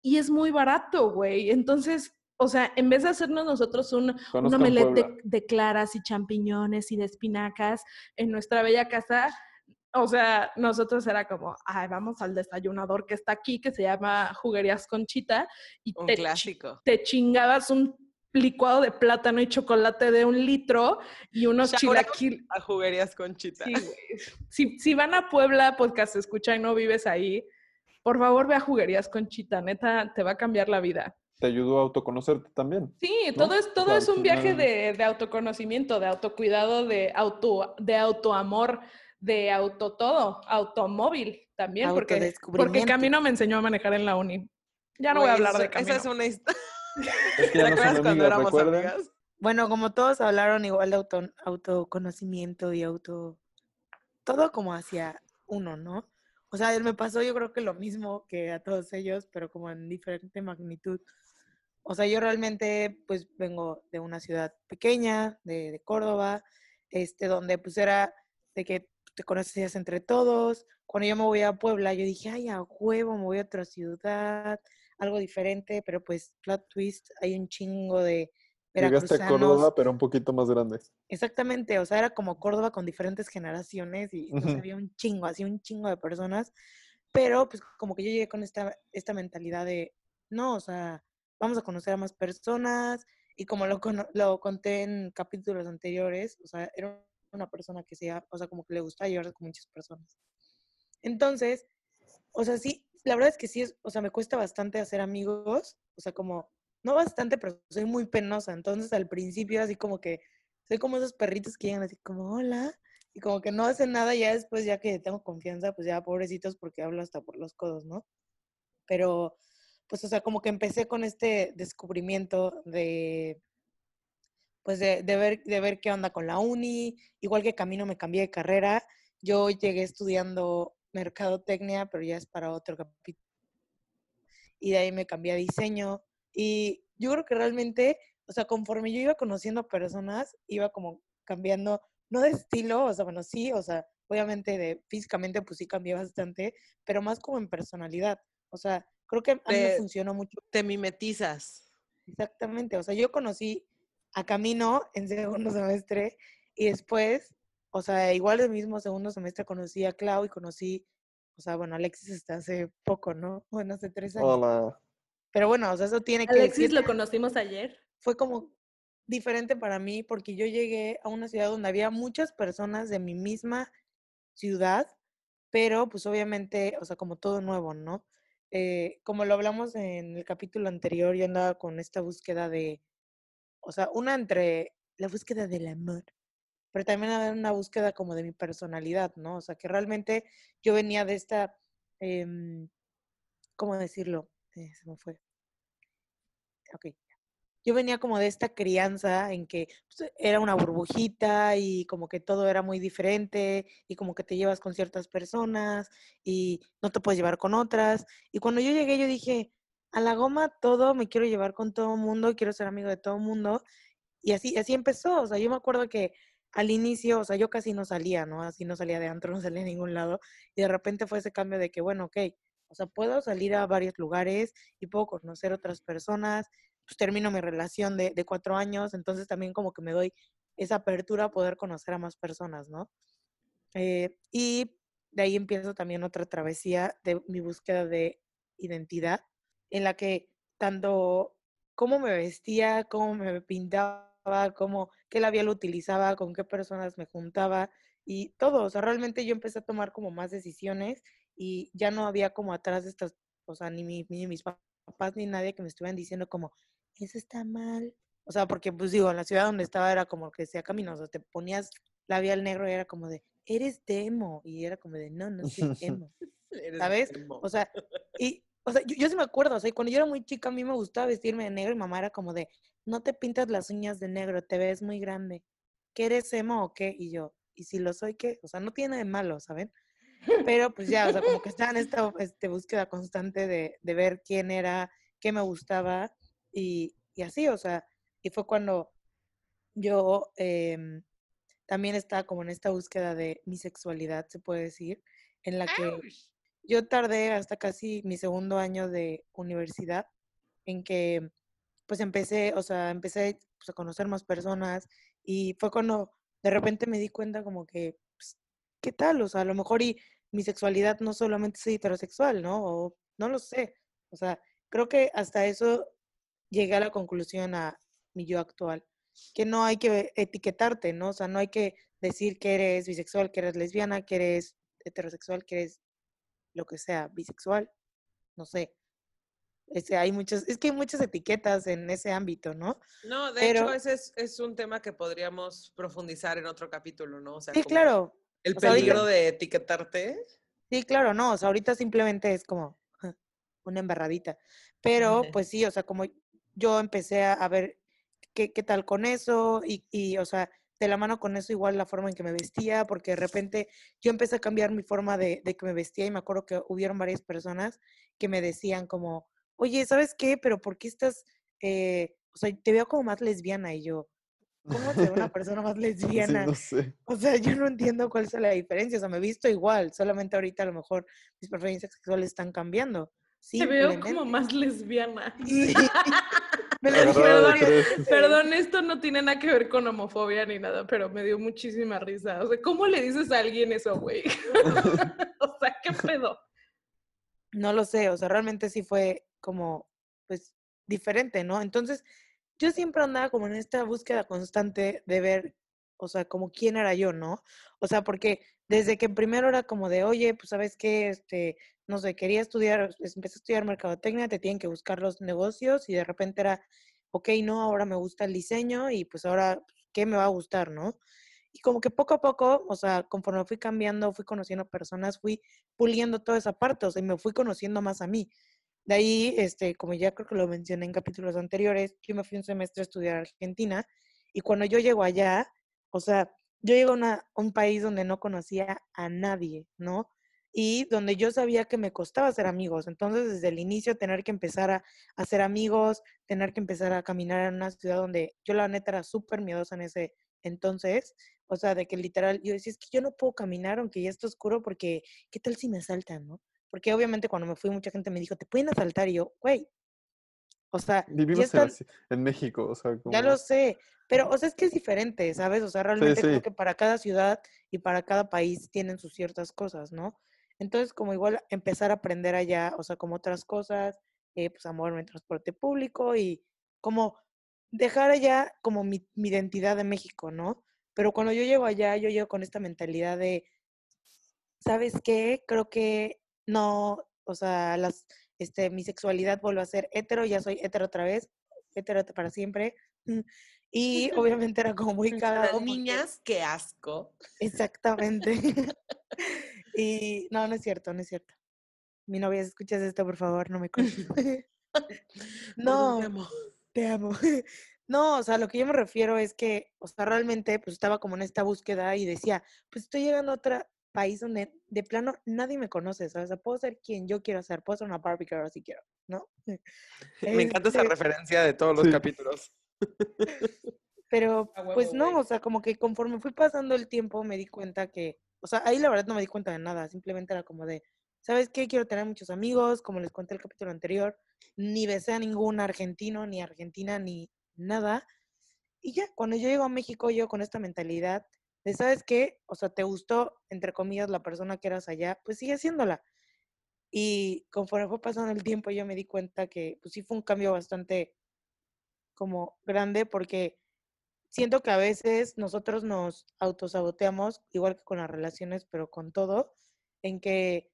Speaker 2: y es muy barato, güey. Entonces, o sea, en vez de hacernos nosotros un, un omelette de, de claras y champiñones y de espinacas en nuestra bella casa, o sea, nosotros era como, ay, vamos al desayunador que está aquí, que se llama Juguerías Conchita, y
Speaker 4: Un
Speaker 2: te,
Speaker 4: clásico.
Speaker 2: te chingabas un licuado de plátano y chocolate de un litro y unos chilaquiles.
Speaker 4: A juguerías con chita.
Speaker 2: Sí, güey. si, si van a Puebla, podcast escucha y no vives ahí, por favor ve a Juguerías Conchita, neta, te va a cambiar la vida.
Speaker 5: Te ayudó a autoconocerte también.
Speaker 2: Sí,
Speaker 5: ¿no?
Speaker 2: todo es, todo es un viaje de, de autoconocimiento, de autocuidado, de auto, de autoamor, de auto todo, automóvil también, porque, porque. Camino me enseñó a manejar en la uni. Ya no voy a hablar de
Speaker 4: eso-
Speaker 2: Camino.
Speaker 4: Esa es una historia.
Speaker 5: Es que <laughs>
Speaker 4: ¿Te
Speaker 5: no
Speaker 4: acuerdas cuando éramos
Speaker 5: recuerden.
Speaker 4: amigas?
Speaker 3: Bueno, como todos hablaron igual de auto, autoconocimiento y auto, todo como hacia uno, ¿no? O sea, me pasó yo creo que lo mismo que a todos ellos, pero como en diferente magnitud. O sea, yo realmente pues vengo de una ciudad pequeña, de, de Córdoba, este, donde pues era de que te conocías entre todos. Cuando yo me voy a Puebla, yo dije, ay, a huevo, me voy a otra ciudad, algo diferente, pero pues plot twist, hay un chingo de
Speaker 5: Llegaste a. Córdoba, pero un poquito más grande.
Speaker 3: Exactamente, o sea, era como Córdoba con diferentes generaciones y entonces había un chingo, así un chingo de personas, pero pues como que yo llegué con esta, esta mentalidad de, no, o sea, vamos a conocer a más personas y como lo, lo conté en capítulos anteriores, o sea, era una persona que sea, o sea, como que le gusta llevarse con muchas personas. Entonces, o sea, sí, la verdad es que sí, es, o sea, me cuesta bastante hacer amigos, o sea, como, no bastante, pero soy muy penosa, entonces al principio así como que soy como esos perritos que llegan así como, hola, y como que no hacen nada, ya después, ya que tengo confianza, pues ya pobrecitos porque hablo hasta por los codos, ¿no? Pero, pues, o sea, como que empecé con este descubrimiento de, pues, de, de ver, de ver qué onda con la uni, igual que Camino me cambié de carrera, yo llegué estudiando mercadotecnia, pero ya es para otro capítulo. Y de ahí me cambié a diseño. Y yo creo que realmente, o sea, conforme yo iba conociendo personas, iba como cambiando, no de estilo, o sea, bueno, sí, o sea, obviamente de físicamente, pues sí cambié bastante, pero más como en personalidad. O sea, creo que a mí me funcionó mucho.
Speaker 4: Te mimetizas.
Speaker 3: Exactamente, o sea, yo conocí a Camino en segundo semestre y después, o sea, igual del mismo segundo semestre conocí a Clau y conocí, o sea, bueno, Alexis hasta hace poco, ¿no? Bueno, hace tres años.
Speaker 5: Hola.
Speaker 3: Pero bueno, o sea, eso tiene que
Speaker 2: Alexis
Speaker 3: decir,
Speaker 2: lo conocimos ayer.
Speaker 3: fue como diferente para mí porque yo llegué a una ciudad donde había muchas personas de mi misma ciudad, pero pues obviamente, o sea, como todo nuevo, ¿no? Eh, como lo hablamos en el capítulo anterior, yo andaba con esta búsqueda de, o sea, una entre la búsqueda del amor, pero también había una búsqueda como de mi personalidad, ¿no? O sea, que realmente yo venía de esta, em, ¿cómo decirlo? Eh, se me fue. Ok. Yo venía como de esta crianza en que pues, era una burbujita y como que todo era muy diferente y como que te llevas con ciertas personas y no te puedes llevar con otras. Y cuando yo llegué yo dije, a la goma todo, me quiero llevar con todo mundo, quiero ser amigo de todo mundo. Y así, así empezó. O sea, yo me acuerdo que al inicio, o sea, yo casi no salía, ¿no? Así no salía de antro, <laughs> no salía a ningún lado. Y de repente fue ese cambio de que, bueno, ok, o sea, puedo salir a varios lugares y puedo conocer otras personas. Pues termino mi relación de, de cuatro años, entonces también como que me doy esa apertura a poder conocer a más personas, ¿no? Eh, y de ahí empiezo también otra travesía de mi búsqueda de identidad, en la que tanto cómo me vestía, cómo me pintaba, cómo, qué labial utilizaba, con qué personas me juntaba y todo. O sea, realmente yo empecé a tomar como más decisiones y ya no había como atrás de estas, o sea, ni, mi- ni mis papás ni nadie que me estuvieran diciendo como, eso está mal. O sea, porque pues digo, en la ciudad donde estaba era como que decía camino, o sea, te ponías labial negro y era como de, eres demo. Y era como de, no, no soy <laughs> emo.
Speaker 4: Eres
Speaker 3: ¿Sabes? O sea, y, o sea, yo, sí me acuerdo, o sea, cuando yo era muy chica a mí me gustaba vestirme de negro y mamá era como de, no te pintas las uñas de negro, te ves muy grande. ¿Qué eres emo o qué? Y yo, ¿y si lo soy qué? O sea, no tiene de malo, ¿saben? Pero pues ya, o sea, como que estaba en esta este, búsqueda constante de, de ver quién era, qué me gustaba y, y así, o sea, y fue cuando yo em, también estaba como en esta búsqueda de mi sexualidad, se puede decir, en la que yo tardé hasta casi mi segundo año de universidad en que pues empecé, o sea, empecé pues, a conocer más personas y fue cuando de repente me di cuenta como que, pues, ¿qué tal? O sea, a lo mejor y mi sexualidad no solamente es heterosexual, ¿no? O no lo sé. O sea, creo que hasta eso llegué a la conclusión a mi yo actual, que no hay que etiquetarte, ¿no? O sea, no hay que decir que eres bisexual, que eres lesbiana, que eres heterosexual, que eres lo que sea, bisexual, no sé. Este, hay muchos, es que hay muchas etiquetas en ese ámbito, ¿no?
Speaker 4: No, de hecho, ese es, es, un tema que podríamos profundizar en otro capítulo, ¿no? O
Speaker 3: sea, sí, claro.
Speaker 4: El peligro de etiquetarte.
Speaker 3: Sí, claro, no, o sea, ahorita simplemente es como una embarradita. Pero, <laughs> pues sí, o sea, como yo empecé a, ver qué, qué, tal con eso y, y, o sea, de la mano con eso igual la forma en que me vestía, porque de repente yo empecé a cambiar mi forma de, de que me vestía y me acuerdo que hubieron varias personas que me decían como, oye, ¿sabes qué? Pero ¿por qué estás, eh, o sea, te veo como más lesbiana y yo, ¿cómo ser una persona más <laughs> lesbiana?
Speaker 5: no sé.
Speaker 3: O sea, yo no entiendo cuál es la diferencia, o sea, me he visto igual, solamente ahorita a lo mejor mis preferencias sexuales están cambiando.
Speaker 2: Te veo como más lesbiana. Perdón, perdón, esto no tiene nada que ver con homofobia ni nada, pero me dio muchísima risa. O sea, ¿cómo le dices a alguien eso, güey? <laughs> o sea, ¿qué pedo?
Speaker 3: No lo sé, o sea, realmente sí fue como, pues, diferente, ¿no? Entonces, yo siempre andaba como en esta búsqueda constante de ver, o sea, como quién era yo, ¿no? O sea, porque desde que primero era como de, oye, pues, ¿sabes qué? Este, no sé, quería estudiar, empecé a estudiar mercadotecnia, te tienen que buscar los negocios y de repente era, ok, no, ahora me gusta el diseño y pues ahora, ¿qué me va a gustar, no? Y como que poco a poco, o sea, conforme fui cambiando, fui conociendo personas, fui puliendo toda esa parte, o sea, y me fui conociendo más a mí. De ahí, este, como ya creo que lo mencioné en capítulos anteriores, yo me fui un semestre a estudiar a Argentina y cuando yo llego allá, o sea, yo llego a, un país donde no conocía a nadie, ¿no? Y donde yo sabía que me costaba hacer amigos. Entonces, desde el inicio, tener que empezar a, hacer amigos, tener que empezar a caminar en una ciudad donde yo la neta era súper miedosa en ese entonces, o sea, de que literal, yo decía, es que yo no puedo caminar aunque ya está oscuro porque, ¿qué tal si me asaltan, no? Porque obviamente cuando me fui mucha gente me dijo, te pueden asaltar y yo, güey. O sea,
Speaker 5: vivimos en, México, o sea,
Speaker 3: ya lo sé, pero o sea, es que es diferente, ¿sabes? O sea, realmente creo que para cada ciudad y para cada país tienen sus ciertas cosas, ¿no? Entonces, como igual empezar a aprender allá, o sea, como otras cosas, eh, pues a moverme en transporte público y como dejar allá como mi, mi identidad de México, ¿no? Pero cuando yo llego allá, yo llego con esta mentalidad de, ¿sabes qué? Creo que no, o sea, las, este, mi sexualidad vuelve a ser hetero, ya soy hetero otra vez, hetero para siempre. <laughs> Y <laughs> obviamente era como muy cagado.
Speaker 4: Niñas, qué asco.
Speaker 3: Exactamente. <laughs> y no, no es cierto, no es cierto. Mi novia, si escuchas esto, por favor, no me cortes. no, te amo. Te amo. No, o sea, lo que yo me refiero es que, o sea, realmente, pues estaba como en esta búsqueda y decía, pues estoy llegando a otra, país donde de plano nadie me conoce, ¿sabes? O sea, puedo ser quien yo quiero ser, puedo ser una Barbie girl si quiero, ¿no? <laughs> <laughs>
Speaker 4: Me encanta esa este referencia de todos los capítulos. <laughs>
Speaker 3: Pero, pues no, o sea, como que conforme fui pasando el tiempo me di cuenta que, o sea, ahí la verdad no me di cuenta de nada, simplemente era como de, ¿sabes qué? Quiero tener muchos amigos, como les conté el capítulo anterior, ni besé a ningún argentino, ni argentina, ni nada. Y ya, cuando yo llego a México, yo con esta mentalidad de, ¿sabes qué? O sea, te gustó, entre comillas, la persona que eras allá, pues sigue haciéndola. Y conforme fue pasando el tiempo, yo me di cuenta que, pues sí fue un cambio bastante como grande, porque siento que a veces nosotros nos autosaboteamos, igual que con las relaciones, pero con todo, en que,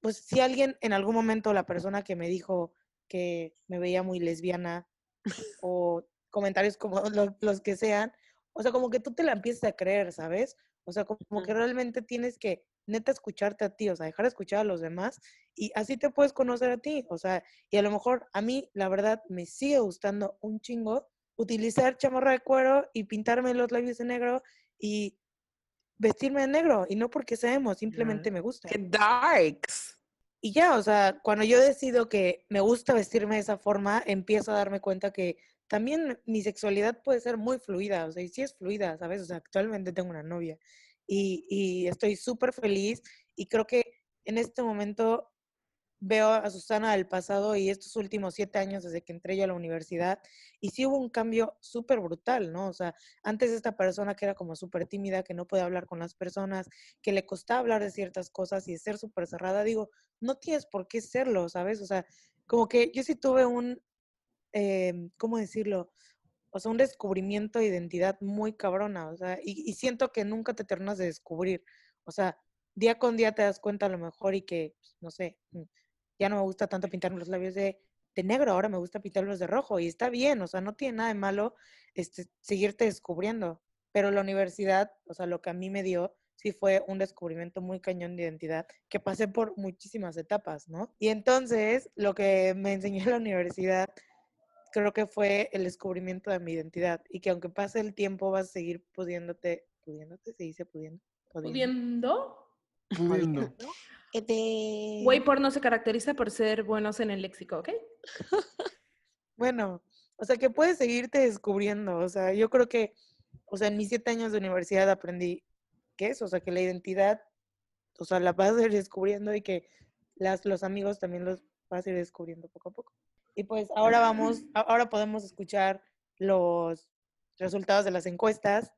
Speaker 3: pues si alguien en algún momento, la persona que me dijo que me veía muy lesbiana, o comentarios como los que sean, o sea, como que tú te la empiezas a creer, ¿sabes? O sea, como, que realmente tienes que neta escucharte a ti, o sea, dejar de escuchar a los demás y así te puedes conocer a ti, o sea, y a lo mejor a mí, la verdad, me sigue gustando un chingo utilizar chamarra de cuero y pintarme los labios de negro y vestirme de negro, y no porque seamos, simplemente me gusta.
Speaker 4: ¡Qué darks!
Speaker 3: Y ya, o sea, cuando yo decido que me gusta vestirme de esa forma, empiezo a darme cuenta que también mi sexualidad puede ser muy fluida, o sea, y sí es fluida, ¿sabes? O sea, actualmente tengo una novia y, y estoy súper feliz y creo que en este momento veo a Susana del pasado y estos últimos siete años desde que entré yo a la universidad y sí hubo un cambio súper brutal, ¿no? O sea, antes esta persona que era como súper tímida, que no podía hablar con las personas, que le costaba hablar de ciertas cosas y ser súper cerrada, digo, no tienes por qué serlo, ¿sabes? O sea, como que yo sí tuve un, eh, ¿cómo decirlo? O sea, un descubrimiento de identidad muy cabrona, o sea, y, y siento que nunca te terminas de descubrir, o sea, día con día te das cuenta a lo mejor y que, pues, no sé, mm, ya no me gusta tanto pintarme los labios de, de negro, ahora me gusta pintarlos de rojo y está bien, o sea, no tiene nada de malo este, seguirte descubriendo, pero la universidad, o sea, lo que a mí me dio, sí fue un descubrimiento muy cañón de identidad, que pasé por muchísimas etapas, ¿no? Y entonces, lo que me enseñó la universidad, creo que fue el descubrimiento de mi identidad y que aunque pase el tiempo vas a seguir pudiéndote, pudiéndote, se dice pudiendo,
Speaker 2: ¿Pudiendo?
Speaker 5: Pudiendo.
Speaker 6: Eh, De...
Speaker 2: Güey porno se caracteriza por ser buenos en el léxico, ¿ok? <laughs>
Speaker 3: Bueno, o sea, que puedes seguirte descubriendo. O sea, yo creo que, o sea, en mis siete años de universidad aprendí que es, o sea, que la identidad, o sea, la vas a ir descubriendo y que las, los amigos también los vas a ir descubriendo poco a poco. Y pues ahora vamos, ahora podemos escuchar los resultados de las encuestas,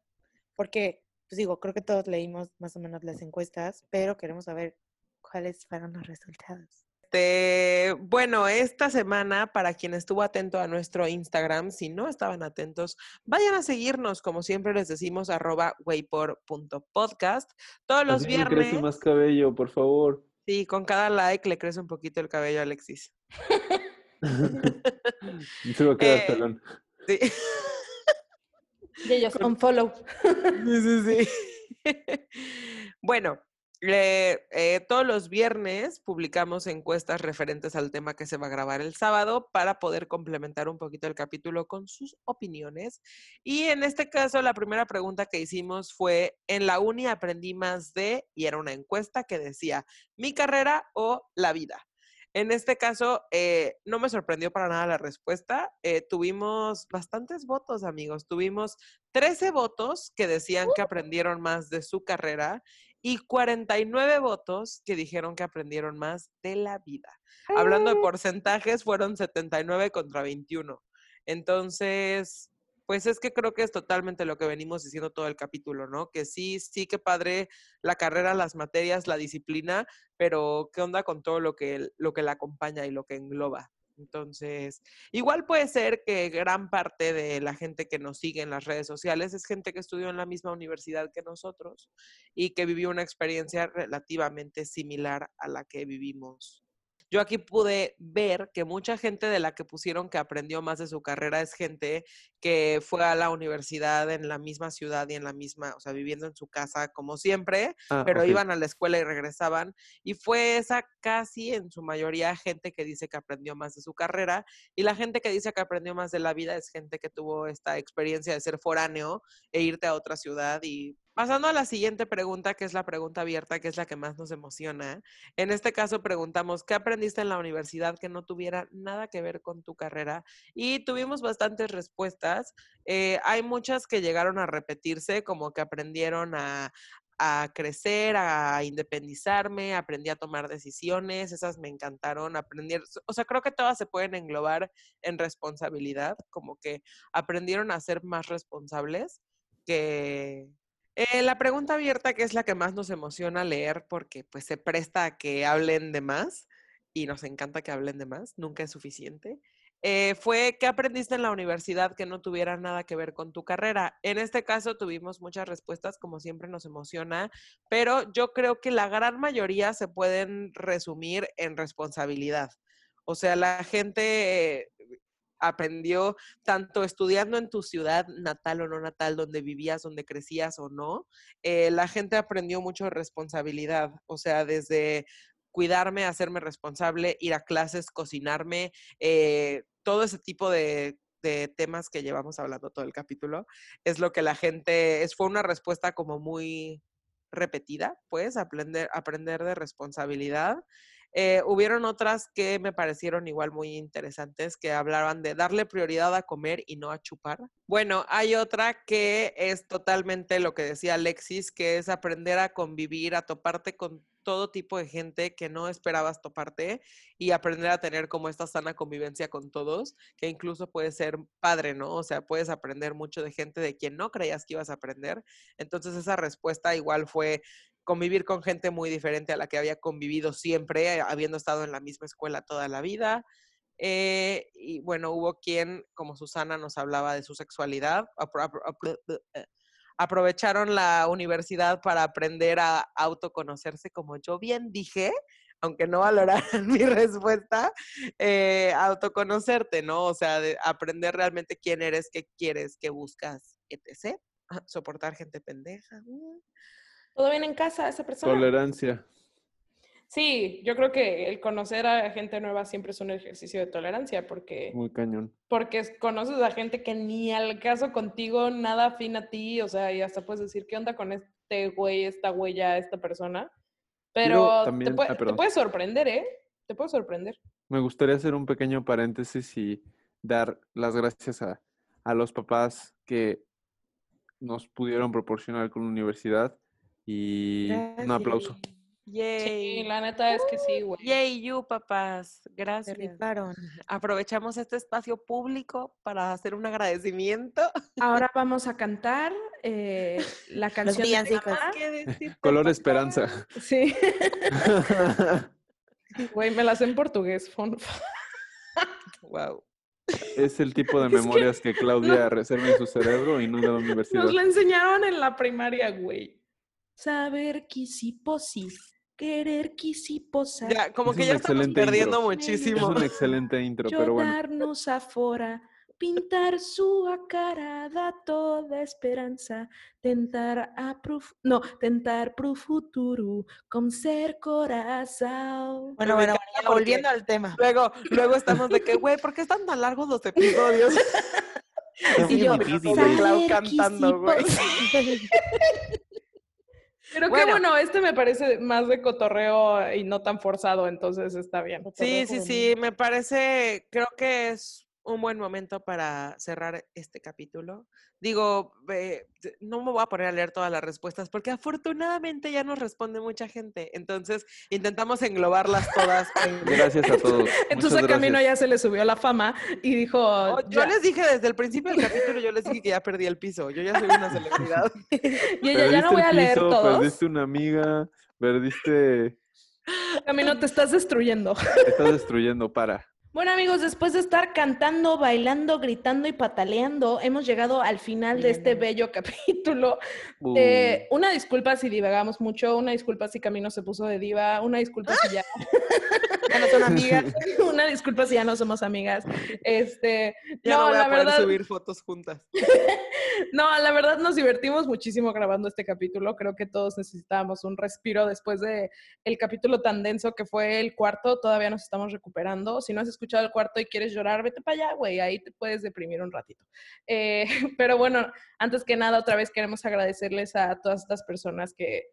Speaker 3: porque, pues digo, creo que todos leímos más o menos las encuestas, pero queremos saber cuáles fueron los resultados.
Speaker 4: Este, bueno, esta semana, para quien estuvo atento a nuestro Instagram, si no estaban atentos, vayan a seguirnos, como siempre les decimos, arroba waypor.podcast. Todos los
Speaker 5: Así me crece
Speaker 4: viernes,
Speaker 5: más cabello, por favor.
Speaker 4: sí, con cada like le crece un poquito el cabello a Alexis. <laughs>
Speaker 5: Se va a quedar
Speaker 4: Eh,
Speaker 5: pelón.
Speaker 4: Sí.
Speaker 2: Y ellos, un follow.
Speaker 4: Sí, sí, sí. <laughs> bueno, eh, eh, todos los viernes publicamos encuestas referentes al tema que se va a grabar el sábado para poder complementar un poquito el capítulo con sus opiniones. Y en este caso, la primera pregunta que hicimos fue, en la uni aprendí más de, y era una encuesta que decía, mi carrera o la vida. En este caso, eh, no me sorprendió para nada la respuesta. Eh, tuvimos bastantes votos, amigos. Tuvimos 13 votos que decían que aprendieron más de su carrera y 49 votos que dijeron que aprendieron más de la vida. Hablando de porcentajes, fueron 79 contra 21. Entonces, pues es que creo que es totalmente lo que venimos diciendo todo el capítulo, ¿no? Que sí, sí que padre la carrera, las materias, la disciplina, pero ¿qué onda con todo lo que, lo que la acompaña y lo que engloba? Entonces, igual puede ser que gran parte de la gente que nos sigue en las redes sociales es gente que estudió en la misma universidad que nosotros y que vivió una experiencia relativamente similar a la que vivimos. Yo aquí pude ver que mucha gente de la que pusieron que aprendió más de su carrera es gente que fue a la universidad en la misma ciudad y en la misma, o sea, viviendo en su casa como siempre,
Speaker 5: Ah,
Speaker 4: pero iban a la escuela y regresaban. Y fue esa casi en su mayoría gente que dice que aprendió más de su carrera. Y la gente que dice que aprendió más de la vida es gente que tuvo esta experiencia de ser foráneo e irte a otra ciudad. Y pasando a la siguiente pregunta, que es la pregunta abierta, que es la que más nos emociona. En este caso preguntamos, ¿qué aprendiste en la universidad que no tuviera nada que ver con tu carrera? Y tuvimos bastantes respuestas. Eh, hay muchas que llegaron a repetirse, como que aprendieron a, crecer, a independizarme, aprendí a tomar decisiones, esas me encantaron, aprender, o sea, creo que todas se pueden englobar en responsabilidad, como que aprendieron a ser más responsables que... Eh, la pregunta abierta, que es la que más nos emociona leer porque pues se presta a que hablen de más y nos encanta que hablen de más, nunca es suficiente eh, fue qué aprendiste en la universidad que no tuviera nada que ver con tu carrera. En este caso tuvimos muchas respuestas, como siempre nos emociona, pero yo creo que la gran mayoría se pueden resumir en responsabilidad. O sea, la gente eh, aprendió tanto estudiando en tu ciudad natal o no natal, donde vivías, donde crecías o no, eh, la gente aprendió mucho responsabilidad, o sea, desde cuidarme, hacerme responsable, ir a clases, cocinarme, eh, todo ese tipo de, temas que llevamos hablando todo el capítulo, es lo que la gente, es, fue una respuesta como muy repetida, pues, aprender, aprender de responsabilidad. Eh, hubieron otras que me parecieron igual muy interesantes, que hablaban de darle prioridad a comer y no a chupar. Bueno, hay otra que es totalmente lo que decía Alexis, que es aprender a convivir, a toparte con todo tipo de gente que no esperabas toparte y aprender a tener como esta sana convivencia con todos, que incluso puede ser padre, ¿no? O sea, puedes aprender mucho de gente de quien no creías que ibas a aprender. Entonces esa respuesta igual fue convivir con gente muy diferente a la que había convivido siempre, habiendo estado en la misma escuela toda la vida. Eh, y bueno, hubo quien, como Susana, nos hablaba de su sexualidad, aprovecharon la universidad para aprender a autoconocerse, como yo bien dije, aunque no valoraran <laughs> mi respuesta, eh, autoconocerte, ¿no? O sea, de aprender realmente quién eres, qué quieres, qué buscas, etc. Soportar gente pendeja.
Speaker 2: Todo bien en casa, esa persona.
Speaker 5: Tolerancia.
Speaker 2: Sí, yo creo que el conocer a gente nueva siempre es un ejercicio de tolerancia porque...
Speaker 5: Muy cañón.
Speaker 2: Porque conoces a gente que ni al caso contigo, nada afín a ti, o sea, y hasta puedes decir, ¿qué onda con este güey, esta huella, esta persona? Pero te, puede, te puede sorprender, ¿eh? Te puede sorprender.
Speaker 5: Me gustaría hacer un pequeño paréntesis y dar las gracias a, a los papás que nos pudieron proporcionar con la universidad y un aplauso.
Speaker 2: Sí, la neta es que sí, güey.
Speaker 4: Yay, you, papás. Gracias. <laughs> Aprovechamos este espacio público para hacer un agradecimiento.
Speaker 2: Ahora <laughs> vamos a cantar eh, la canción de. <laughs>
Speaker 5: Color esperanza.
Speaker 2: Sí. Güey, me la sé en portugués.
Speaker 4: Wow.
Speaker 5: Es el tipo de
Speaker 2: Es que
Speaker 5: memorias que, Claudia reserva en su cerebro y no de la universidad.
Speaker 2: Nos la enseñaron en la primaria, güey. Saber quisiposi, querer quisiposa,
Speaker 4: Ya, como
Speaker 5: Es
Speaker 4: que ya estamos perdiendo
Speaker 5: intro. Es
Speaker 4: muchísimo.
Speaker 5: un <laughs> excelente intro, pero bueno.
Speaker 2: llorarnos afora, pintar sua cara da toda esperanza, tentar a pro, no, tentar pro futuro, com ser corazón.
Speaker 3: Bueno, bueno,
Speaker 4: porque-
Speaker 3: volviendo al tema.
Speaker 4: Luego, luego estamos de que, güey, ¿por qué están tan largos los episodios? <laughs>
Speaker 5: Es
Speaker 2: Y yo,
Speaker 5: difícil.
Speaker 4: Clau cantando, güey. <laughs>
Speaker 2: Pero qué
Speaker 4: Bueno.
Speaker 2: bueno, este me parece más de cotorreo y no tan forzado, entonces está bien.
Speaker 4: Sí, sí, sí, me parece, creo que es un buen momento para cerrar este capítulo. Digo, eh, no me voy a poner a leer todas las respuestas porque afortunadamente ya nos responde mucha gente. Entonces, intentamos englobarlas todas. en- <laughs>
Speaker 5: Gracias a todos.
Speaker 2: Entonces a Camino ya se le subió la fama y dijo,
Speaker 4: Oh, yo les dije desde el principio del <laughs> capítulo, yo les dije que ya perdí el piso. Yo ya soy una celebridad. <laughs>
Speaker 2: y ella ya no voy a
Speaker 5: el
Speaker 2: leer todos.
Speaker 5: Perdiste una amiga, perdiste...
Speaker 2: Camino, te estás destruyendo.
Speaker 5: Te estás destruyendo, para.
Speaker 2: Bueno amigos, después de estar cantando, bailando, gritando y pataleando, hemos llegado al final de este bello <laughs> capítulo.
Speaker 5: Uh,
Speaker 2: Eh, una disculpa si divagamos mucho, una disculpa si Camino se puso de diva, una disculpa si ya, <laughs>
Speaker 3: Ya no son amigas. <laughs>
Speaker 2: una disculpa si ya no somos amigas. Este,
Speaker 4: Ya no,
Speaker 2: no,
Speaker 4: voy
Speaker 2: la
Speaker 4: a poder
Speaker 2: verdad,
Speaker 4: subir fotos juntas.
Speaker 2: No, la verdad nos divertimos muchísimo grabando este capítulo. Creo que todos necesitábamos un respiro después de el capítulo tan denso que fue el cuarto. Todavía nos estamos recuperando. Si no has escuchado el cuarto y quieres llorar, vete para allá, güey. Ahí te puedes deprimir un ratito. Eh, <laughs> pero bueno, antes que nada, otra vez queremos agradecerles a todas estas personas que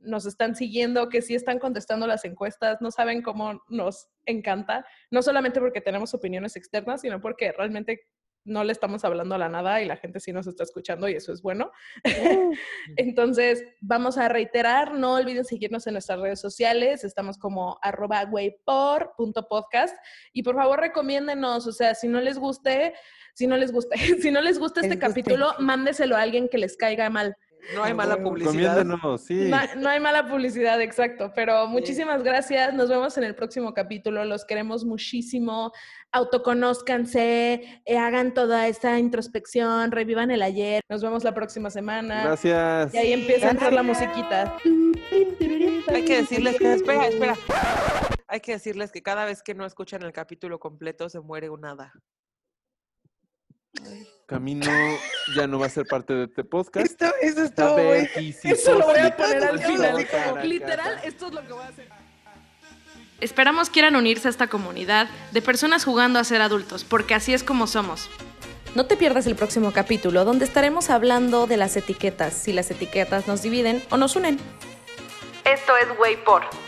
Speaker 2: nos están siguiendo, que sí están contestando las encuestas, no saben cómo nos encanta, no solamente porque tenemos opiniones externas, sino porque realmente no le estamos hablando a la nada y la gente sí nos está escuchando y eso es bueno. <laughs> Entonces, vamos a reiterar, no olviden seguirnos en nuestras redes sociales, estamos como arroba güeypor.podcast y por favor recomiéndenos, o sea, si no les guste, si no les guste, <laughs> si no les gusta este
Speaker 3: Les guste.
Speaker 2: capítulo, mándeselo a alguien que les caiga mal.
Speaker 4: No hay mala publicidad.
Speaker 5: Recomiéndanos, sí.
Speaker 2: No, no hay mala publicidad, exacto, pero muchísimas gracias. Nos vemos en el próximo capítulo. Los queremos muchísimo. Autoconózcanse, eh, hagan toda esta introspección, revivan el ayer. Nos vemos la próxima semana.
Speaker 5: Gracias.
Speaker 2: Y ahí empieza a entrar la musiquita.
Speaker 4: Hay que decirles que, espera, espera. Hay que decirles que cada vez que no escuchan el capítulo completo se muere un hada.
Speaker 5: Camino ya no va a ser parte de este podcast.
Speaker 3: Esto, eso es
Speaker 5: A
Speaker 3: todo, güey.
Speaker 5: ver, y si
Speaker 2: Eso lo voy a poner al final. Literal, esto es lo que voy a hacer.
Speaker 7: Esperamos quieran unirse a esta comunidad de personas jugando a ser adultos, porque así es como somos.
Speaker 8: No te pierdas el próximo capítulo donde estaremos hablando de las etiquetas, si las etiquetas nos dividen o nos unen.
Speaker 7: Esto es Way por.